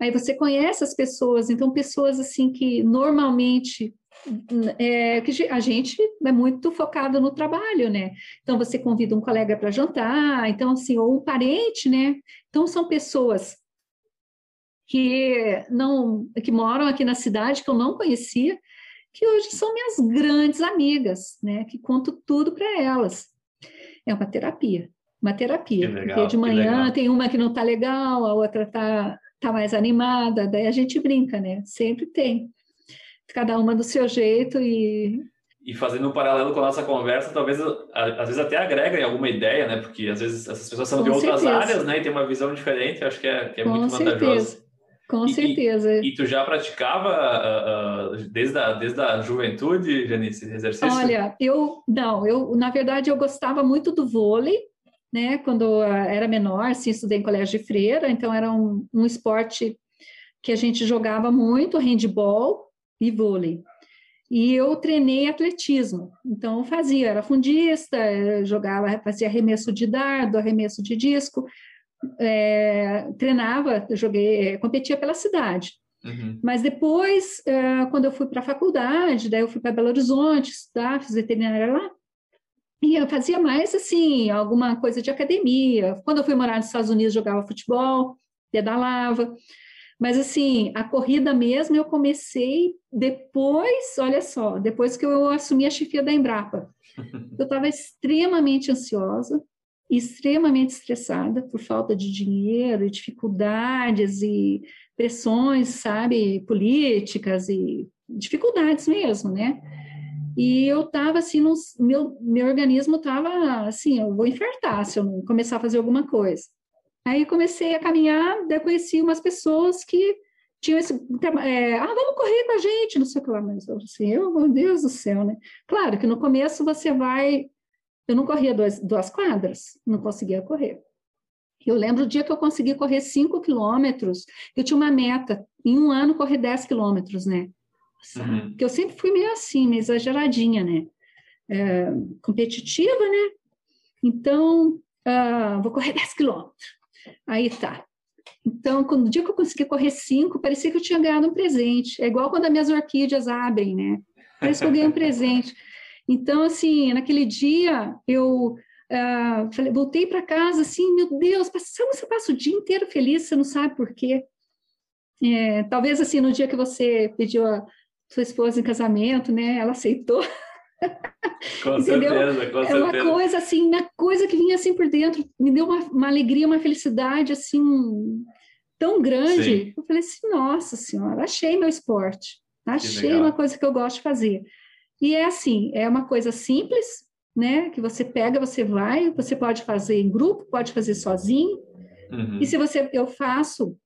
Aí você conhece as pessoas, então pessoas assim que normalmente é, que a gente é muito focado no trabalho, né? Então você convida um colega para jantar, então assim, ou um parente, né? Então são pessoas que não que moram aqui na cidade que eu não conhecia, que hoje são minhas grandes amigas, né? Que conto tudo para elas. É uma terapia, uma terapia. Legal, porque de manhã tem uma que não está legal, a outra está tá mais animada, daí a gente brinca, né? Sempre tem. Cada uma do seu jeito e e fazendo um paralelo com a nossa conversa, talvez às vezes até agrega em alguma ideia, né? Porque às vezes essas pessoas são com de outras certeza. áreas, né? E tem uma visão diferente, acho que é, que é muito certeza. vantajoso. Com e, certeza. E, e, tu já praticava uh, uh, desde, a, desde a juventude, Janice, exercício? Olha, eu não, eu na verdade eu gostava muito do vôlei, né? Quando era menor, assim, estudei em colégio de freira, então era um, um esporte que a gente jogava muito, handball e vôlei. E eu treinei atletismo, então eu fazia, era fundista, jogava, fazia arremesso de dardo, arremesso de disco, é, treinava, joguei, é, competia pela cidade. Uhum. Mas depois, é, quando eu fui para a faculdade, daí eu fui para Belo Horizonte estudar, fiz veterinária lá, e eu fazia mais, assim, alguma coisa de academia. Quando eu fui morar nos Estados Unidos, jogava futebol, pedalava. Mas, assim, a corrida mesmo eu comecei depois, olha só, depois que eu assumi a chefia da Embrapa. Eu estava extremamente ansiosa, extremamente estressada por falta de dinheiro, dificuldades e pressões, sabe, políticas e dificuldades mesmo, né? E eu tava assim, no, meu, meu organismo tava assim, eu vou infartar se eu não começar a fazer alguma coisa. Aí comecei a caminhar, daí conheci umas pessoas que tinham esse, é, ah, vamos correr com a gente, não sei o que lá, mas eu assim, oh, meu Deus do céu, né? Claro que no começo você vai eu não corria duas, duas quadras, não conseguia correr. Eu lembro o dia que eu consegui correr 5 quilômetros, eu tinha uma meta, em um ano correr 10 quilômetros, né? Uhum. Porque eu sempre fui meio assim, meio exageradinha, né? É, competitiva, né? Então, uh, vou correr 10 quilômetros. Aí tá. Então, quando, dia que eu consegui correr 5, parecia que eu tinha ganhado um presente. É igual quando as minhas orquídeas abrem, né? Parece que eu ganhei um presente. Então, assim, naquele dia eu uh, falei, voltei para casa assim, meu Deus, sabe, você passa o dia inteiro feliz, você não sabe por quê. É, talvez assim, no dia que você pediu a sua esposa em casamento, né, ela aceitou. Com Entendeu? certeza, com certeza. É uma coisa assim, uma coisa que vinha assim por dentro, me deu uma, uma alegria, uma felicidade assim tão grande. Sim. Eu falei assim, nossa senhora, achei meu esporte, achei uma coisa que eu gosto de fazer. E é assim, é uma coisa simples, né? Que você pega, você vai, você pode fazer em grupo, pode fazer sozinho. Uhum. E se você, eu faço,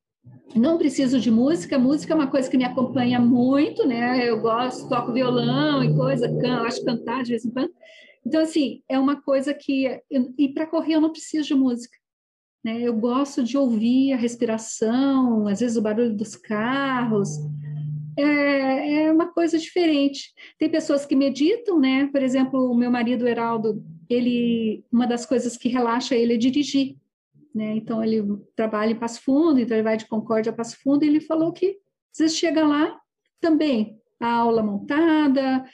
não preciso de música, música é uma coisa que me acompanha muito, né? Eu gosto, toco violão e coisa, can, acho cantar de vez em quando. Então, assim, é uma coisa que. E para correr eu não preciso de música. Né? Eu gosto de ouvir a respiração, às vezes o barulho dos carros é, é uma coisa diferente. Tem pessoas que meditam, né? Por exemplo, o meu marido Heraldo, ele, uma das coisas que relaxa ele é dirigir, né? Então ele trabalha em Passo Fundo, então ele vai de Concórdia a Passo Fundo, e ele falou que às vezes chega lá também a aula montada,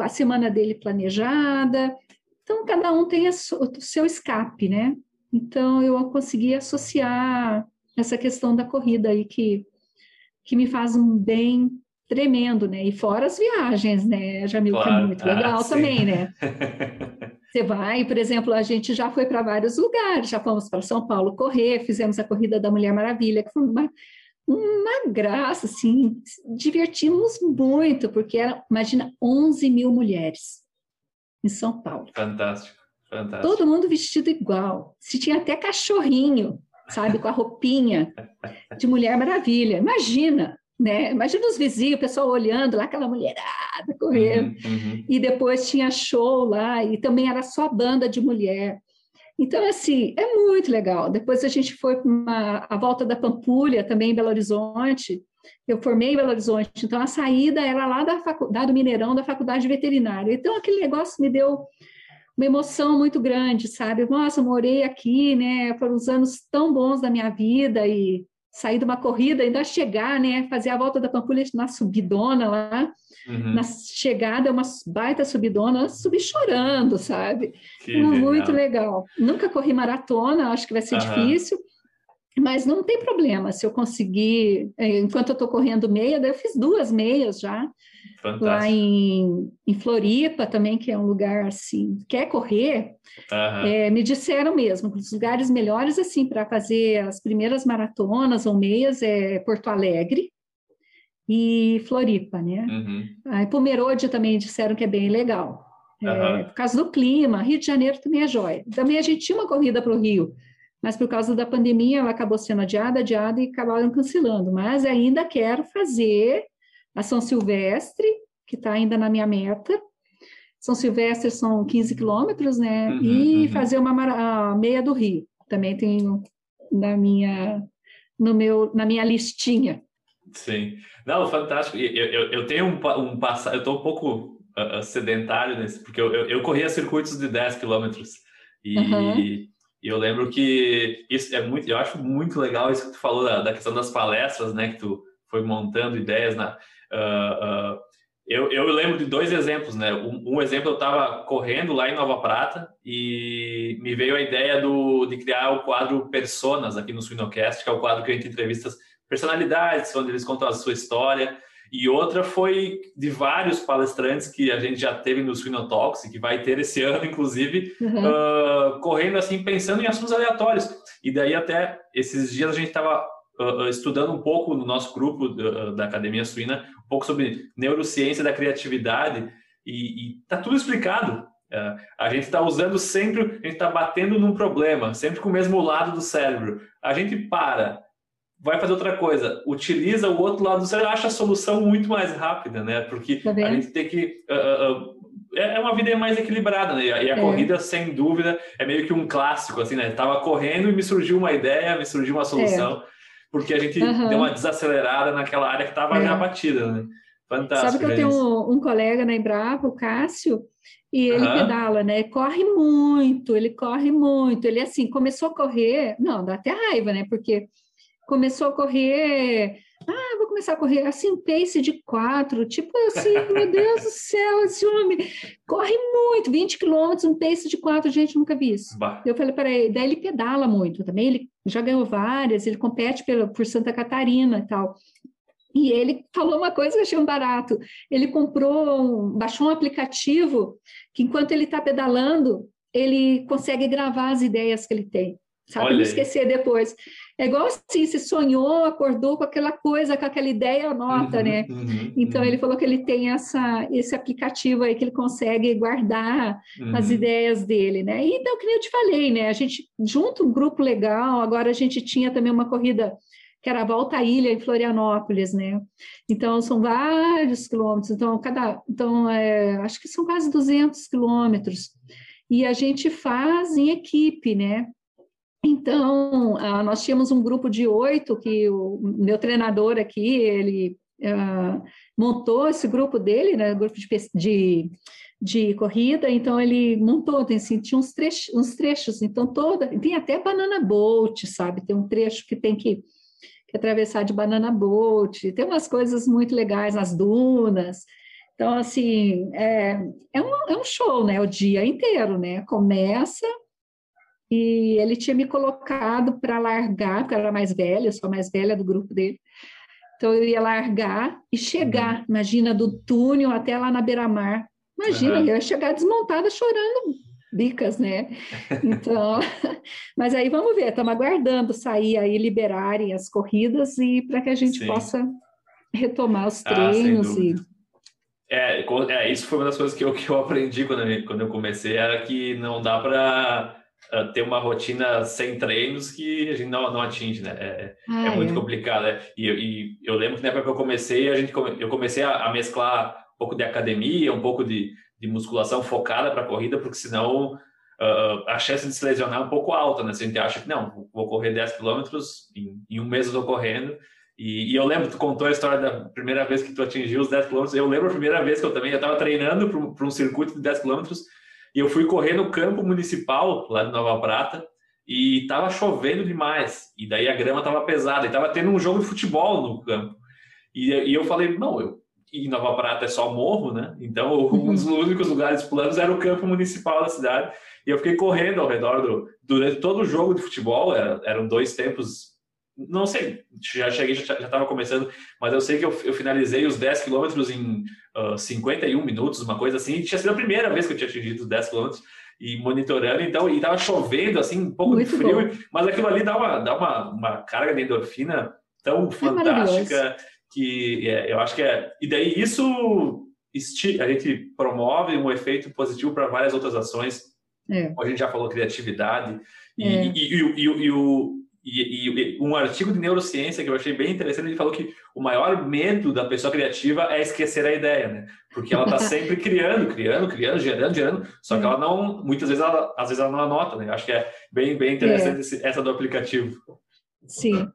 a semana dele planejada. Então cada um tem o seu escape, né? Então eu consegui associar essa questão da corrida aí que que me faz um bem tremendo, né? E fora as viagens, né, Jamil, claro. que é muito legal ah, também, né? Você vai, por exemplo, a gente já foi para vários lugares, já fomos para São Paulo correr, fizemos a corrida da Mulher Maravilha, que foi uma, uma graça, assim, divertimos muito, porque era, imagina, 11 mil mulheres em São Paulo. Fantástico, fantástico. Todo mundo vestido igual, se tinha até cachorrinho, sabe, com a roupinha de Mulher Maravilha, imagina, né? Imagina os vizinhos, o pessoal olhando lá, aquela mulherada correndo. Uhum, uhum. E depois tinha show lá, e também era só banda de mulher. Então, assim, é muito legal. Depois a gente foi para a volta da Pampulha, também em Belo Horizonte. Eu formei em Belo Horizonte, então a saída era lá da faculdade do Mineirão, da faculdade veterinária. Então, aquele negócio me deu uma emoção muito grande, sabe? Nossa, morei aqui, né? Foram os anos tão bons da minha vida e sair de uma corrida, ainda chegar, né? Fazer a volta da Pampulha na subidona lá. Uhum. Na chegada, uma baita subidona, subir chorando, sabe? Que Muito legal. Nunca corri maratona, acho que vai ser uhum. difícil. Mas não tem problema, se eu conseguir, é, enquanto eu estou correndo meia, daí eu fiz duas meias já, Fantástico. lá em, em Floripa também, que é um lugar assim, quer correr, uhum. é, me disseram mesmo, que os lugares melhores assim para fazer as primeiras maratonas ou meias é Porto Alegre e Floripa, né? Uhum. Aí Pomerode também disseram que é bem legal, é, uhum. por causa do clima, Rio de Janeiro também é jóia. Também a gente tinha uma corrida para o Rio, mas por causa da pandemia ela acabou sendo adiada, adiada e acabaram cancelando. Mas ainda quero fazer a São Silvestre, que está ainda na minha meta. São Silvestre são 15 quilômetros, né? Uhum, e uhum. fazer uma meia do Rio. Também tenho na minha, no meu, na minha listinha. Sim. Não, fantástico. Eu, eu, eu tenho um, um passado, eu estou um pouco uh, sedentário nesse, porque eu, eu, eu corria circuitos de 10 quilômetros. E, uhum. E eu lembro que isso é muito, eu acho muito legal isso que tu falou da, da questão das palestras, né? Que tu foi montando ideias na. Uh, uh, eu, eu lembro de dois exemplos, né? Um, um exemplo eu estava correndo lá em Nova Prata e me veio a ideia do, de criar o quadro Personas aqui no Suinocast, que é o quadro que a gente entrevista personalidades, onde eles contam a sua história. E outra foi de vários palestrantes que a gente já teve no Swinotalks, e que vai ter esse ano, inclusive, uhum. uh, correndo assim, pensando em assuntos aleatórios. E daí até esses dias a gente estava uh, estudando um pouco no nosso grupo uh, da Academia Suína, um pouco sobre neurociência da criatividade, e, e tá tudo explicado. Uh, a gente está usando sempre, a gente está batendo num problema, sempre com o mesmo lado do cérebro. A gente para, vai fazer outra coisa, utiliza o outro lado do cérebro, acha a solução muito mais rápida, né? Porque tá a gente tem que. Uh, uh, é uma vida mais equilibrada, né? E a, é. corrida, sem dúvida, é meio que um clássico, assim, né? Tava correndo e me surgiu uma ideia, me surgiu uma solução, é. porque a gente uhum. deu uma desacelerada naquela área que estava é. já batida, né? Fantástico. Sabe que eu tenho um, um, colega na Embrapa, o Cássio, e ele uhum. pedala, né? Corre muito, ele corre muito. Ele, assim, começou a correr, não, dá até raiva, né? Porque começou a correr. Ah, vou começar a correr assim, pace de quatro, tipo assim, meu Deus do céu, esse homem corre muito, 20 quilômetros, um pace de quatro, gente, nunca vi isso. Bah. Eu falei para ele, daí ele pedala muito também, ele já ganhou várias, ele compete pela, por Santa Catarina e tal. E ele falou uma coisa que eu achei um barato. Ele comprou, um, baixou um aplicativo que enquanto ele está pedalando, ele consegue gravar as ideias que ele tem, sabe? Não esquecer depois. É igual assim, se sonhou, acordou com aquela coisa, com aquela ideia, anota, uhum, né? Uhum, então uhum. ele falou que ele tem essa, esse aplicativo aí que ele consegue guardar as uhum. ideias dele, né? E então, que nem eu te falei, né? A gente junta um grupo legal, agora a gente tinha também uma corrida que era a Volta à Ilha em Florianópolis, né? Então são vários quilômetros, então cada, então é, acho que são quase 200 quilômetros e a gente faz em equipe, né? Então, uh, nós tínhamos um grupo de oito que o meu treinador aqui, ele uh, montou esse grupo dele, né, grupo de, de, de corrida, então ele montou, tem, assim, tinha uns trechos, uns trechos, então toda, tem até banana boat, sabe, tem um trecho que tem que, que atravessar de banana boat, tem umas coisas muito legais nas dunas, então, assim, é, é, um, é um show, né, o dia inteiro, né, começa e ele tinha me colocado para largar, porque eu era mais velha, eu sou a mais velha do grupo dele. Então eu ia largar e chegar, uhum. imagina, do túnel até lá na beira-mar. Imagina, uhum. eu ia chegar desmontada chorando bicas, né? Então, mas aí vamos ver, estamos aguardando sair aí, liberarem as corridas e para que a gente Sim. possa retomar os ah, treinos ah, e é, é, isso foi uma das coisas que eu, que eu aprendi quando eu, quando eu comecei, era que não dá para ter uma rotina sem treinos que a gente não, não atinge, né? É, é ah, é muito é. complicado, né? E, e, eu lembro que na época que eu comecei, a gente, eu comecei a, a mesclar um pouco de academia, um pouco de, de musculação focada para corrida, porque senão uh, a chance de se lesionar é um pouco alta, né? Se a gente acha que não, vou correr 10 quilômetros, em, em, um mês eu estou correndo. E, e, eu lembro, tu contou a história da primeira vez que tu atingiu os 10 quilômetros. Eu lembro a primeira vez que eu também estava treinando para um circuito de 10 quilômetros e eu fui correr no campo municipal lá de Nova Prata e tava chovendo demais. E daí a grama tava pesada, e tava tendo um jogo de futebol no campo. E, e eu falei, não, eu, em Nova Prata é só morro, né? Então, um dos únicos lugares planos era o campo municipal da cidade. E eu fiquei correndo ao redor do. Durante todo o jogo de futebol, era, eram dois tempos. Não sei, já cheguei, já estava começando, mas eu sei que eu, eu finalizei os 10 quilômetros em uh, 51 minutos, uma coisa assim. E tinha sido a primeira vez que eu tinha atingido os 10 quilômetros e monitorando, então, e tava chovendo, assim, um pouco Muito de frio, bom. mas aquilo ali dá uma, dá uma, uma carga de endorfina tão é fantástica que é, eu acho que é. E daí isso a gente promove um efeito positivo para várias outras ações. É. A gente já falou criatividade e, é. e, e, e, e o e, e, um artigo de neurociência que eu achei bem interessante, ele falou que o maior medo da pessoa criativa é esquecer a ideia, né? Porque ela está sempre criando, criando, criando, gerando, gerando, só que ela não, muitas vezes, ela, às vezes ela não anota, né? Acho que é bem, bem interessante é. esse, essa do aplicativo. Sim,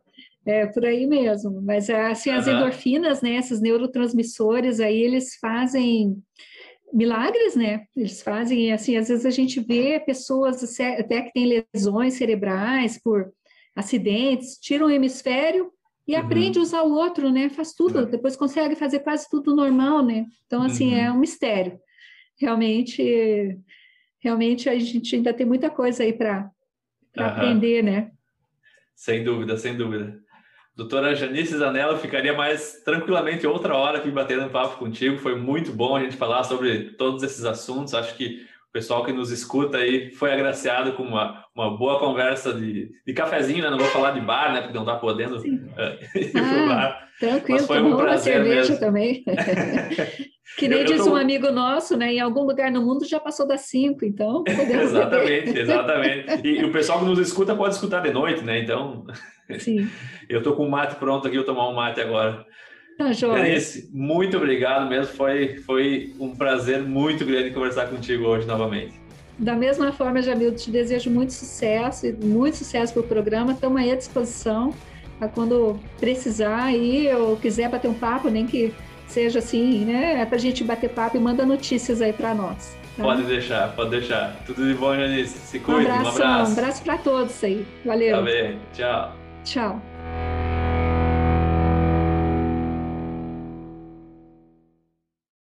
é por aí mesmo. Mas assim, as uhum. endorfinas, né? Esses neurotransmissores aí, eles fazem milagres, né? Eles fazem, assim, às vezes a gente vê pessoas até que têm lesões cerebrais por acidentes, tira um hemisfério e uhum. aprende a usar o outro, né? Faz tudo, uhum. depois consegue fazer quase tudo normal, né? Então, assim, uhum. é um mistério. Realmente, realmente a gente ainda tem muita coisa aí para aprender, né? Sem dúvida, sem dúvida. Doutora Janice Zanella, ficaria mais tranquilamente outra hora aqui batendo papo contigo. Foi muito bom a gente falar sobre todos esses assuntos. Acho que o pessoal que nos escuta aí foi agraciado com uma, uma boa conversa de, de cafezinho, né? Não vou falar de bar, né? Porque não está podendo uh, ir ah, bar. Tranquilo, Mas foi um prazer cerveja mesmo. também. que nem eu, eu diz tô... um amigo nosso, né? Em algum lugar no mundo já passou das cinco, então. exatamente, exatamente. E, e, o pessoal que nos escuta pode escutar de noite, né? Então. Sim. eu tô com o mate pronto aqui, eu tomar um mate agora. Tá joia. muito obrigado mesmo. Foi, foi um prazer muito grande conversar contigo hoje novamente. Da mesma forma, Jamil, te desejo muito sucesso e muito sucesso para o programa. Estamos aí à disposição para quando precisar aí ou quiser bater um papo, nem que seja assim, né? É para a gente bater papo e manda notícias aí para nós. Tá? Pode deixar, pode deixar. Tudo de bom, Janice. Se cuide, um, abraço. Um abraço para todos aí. Valeu. Tá bem. Tchau. Tchau.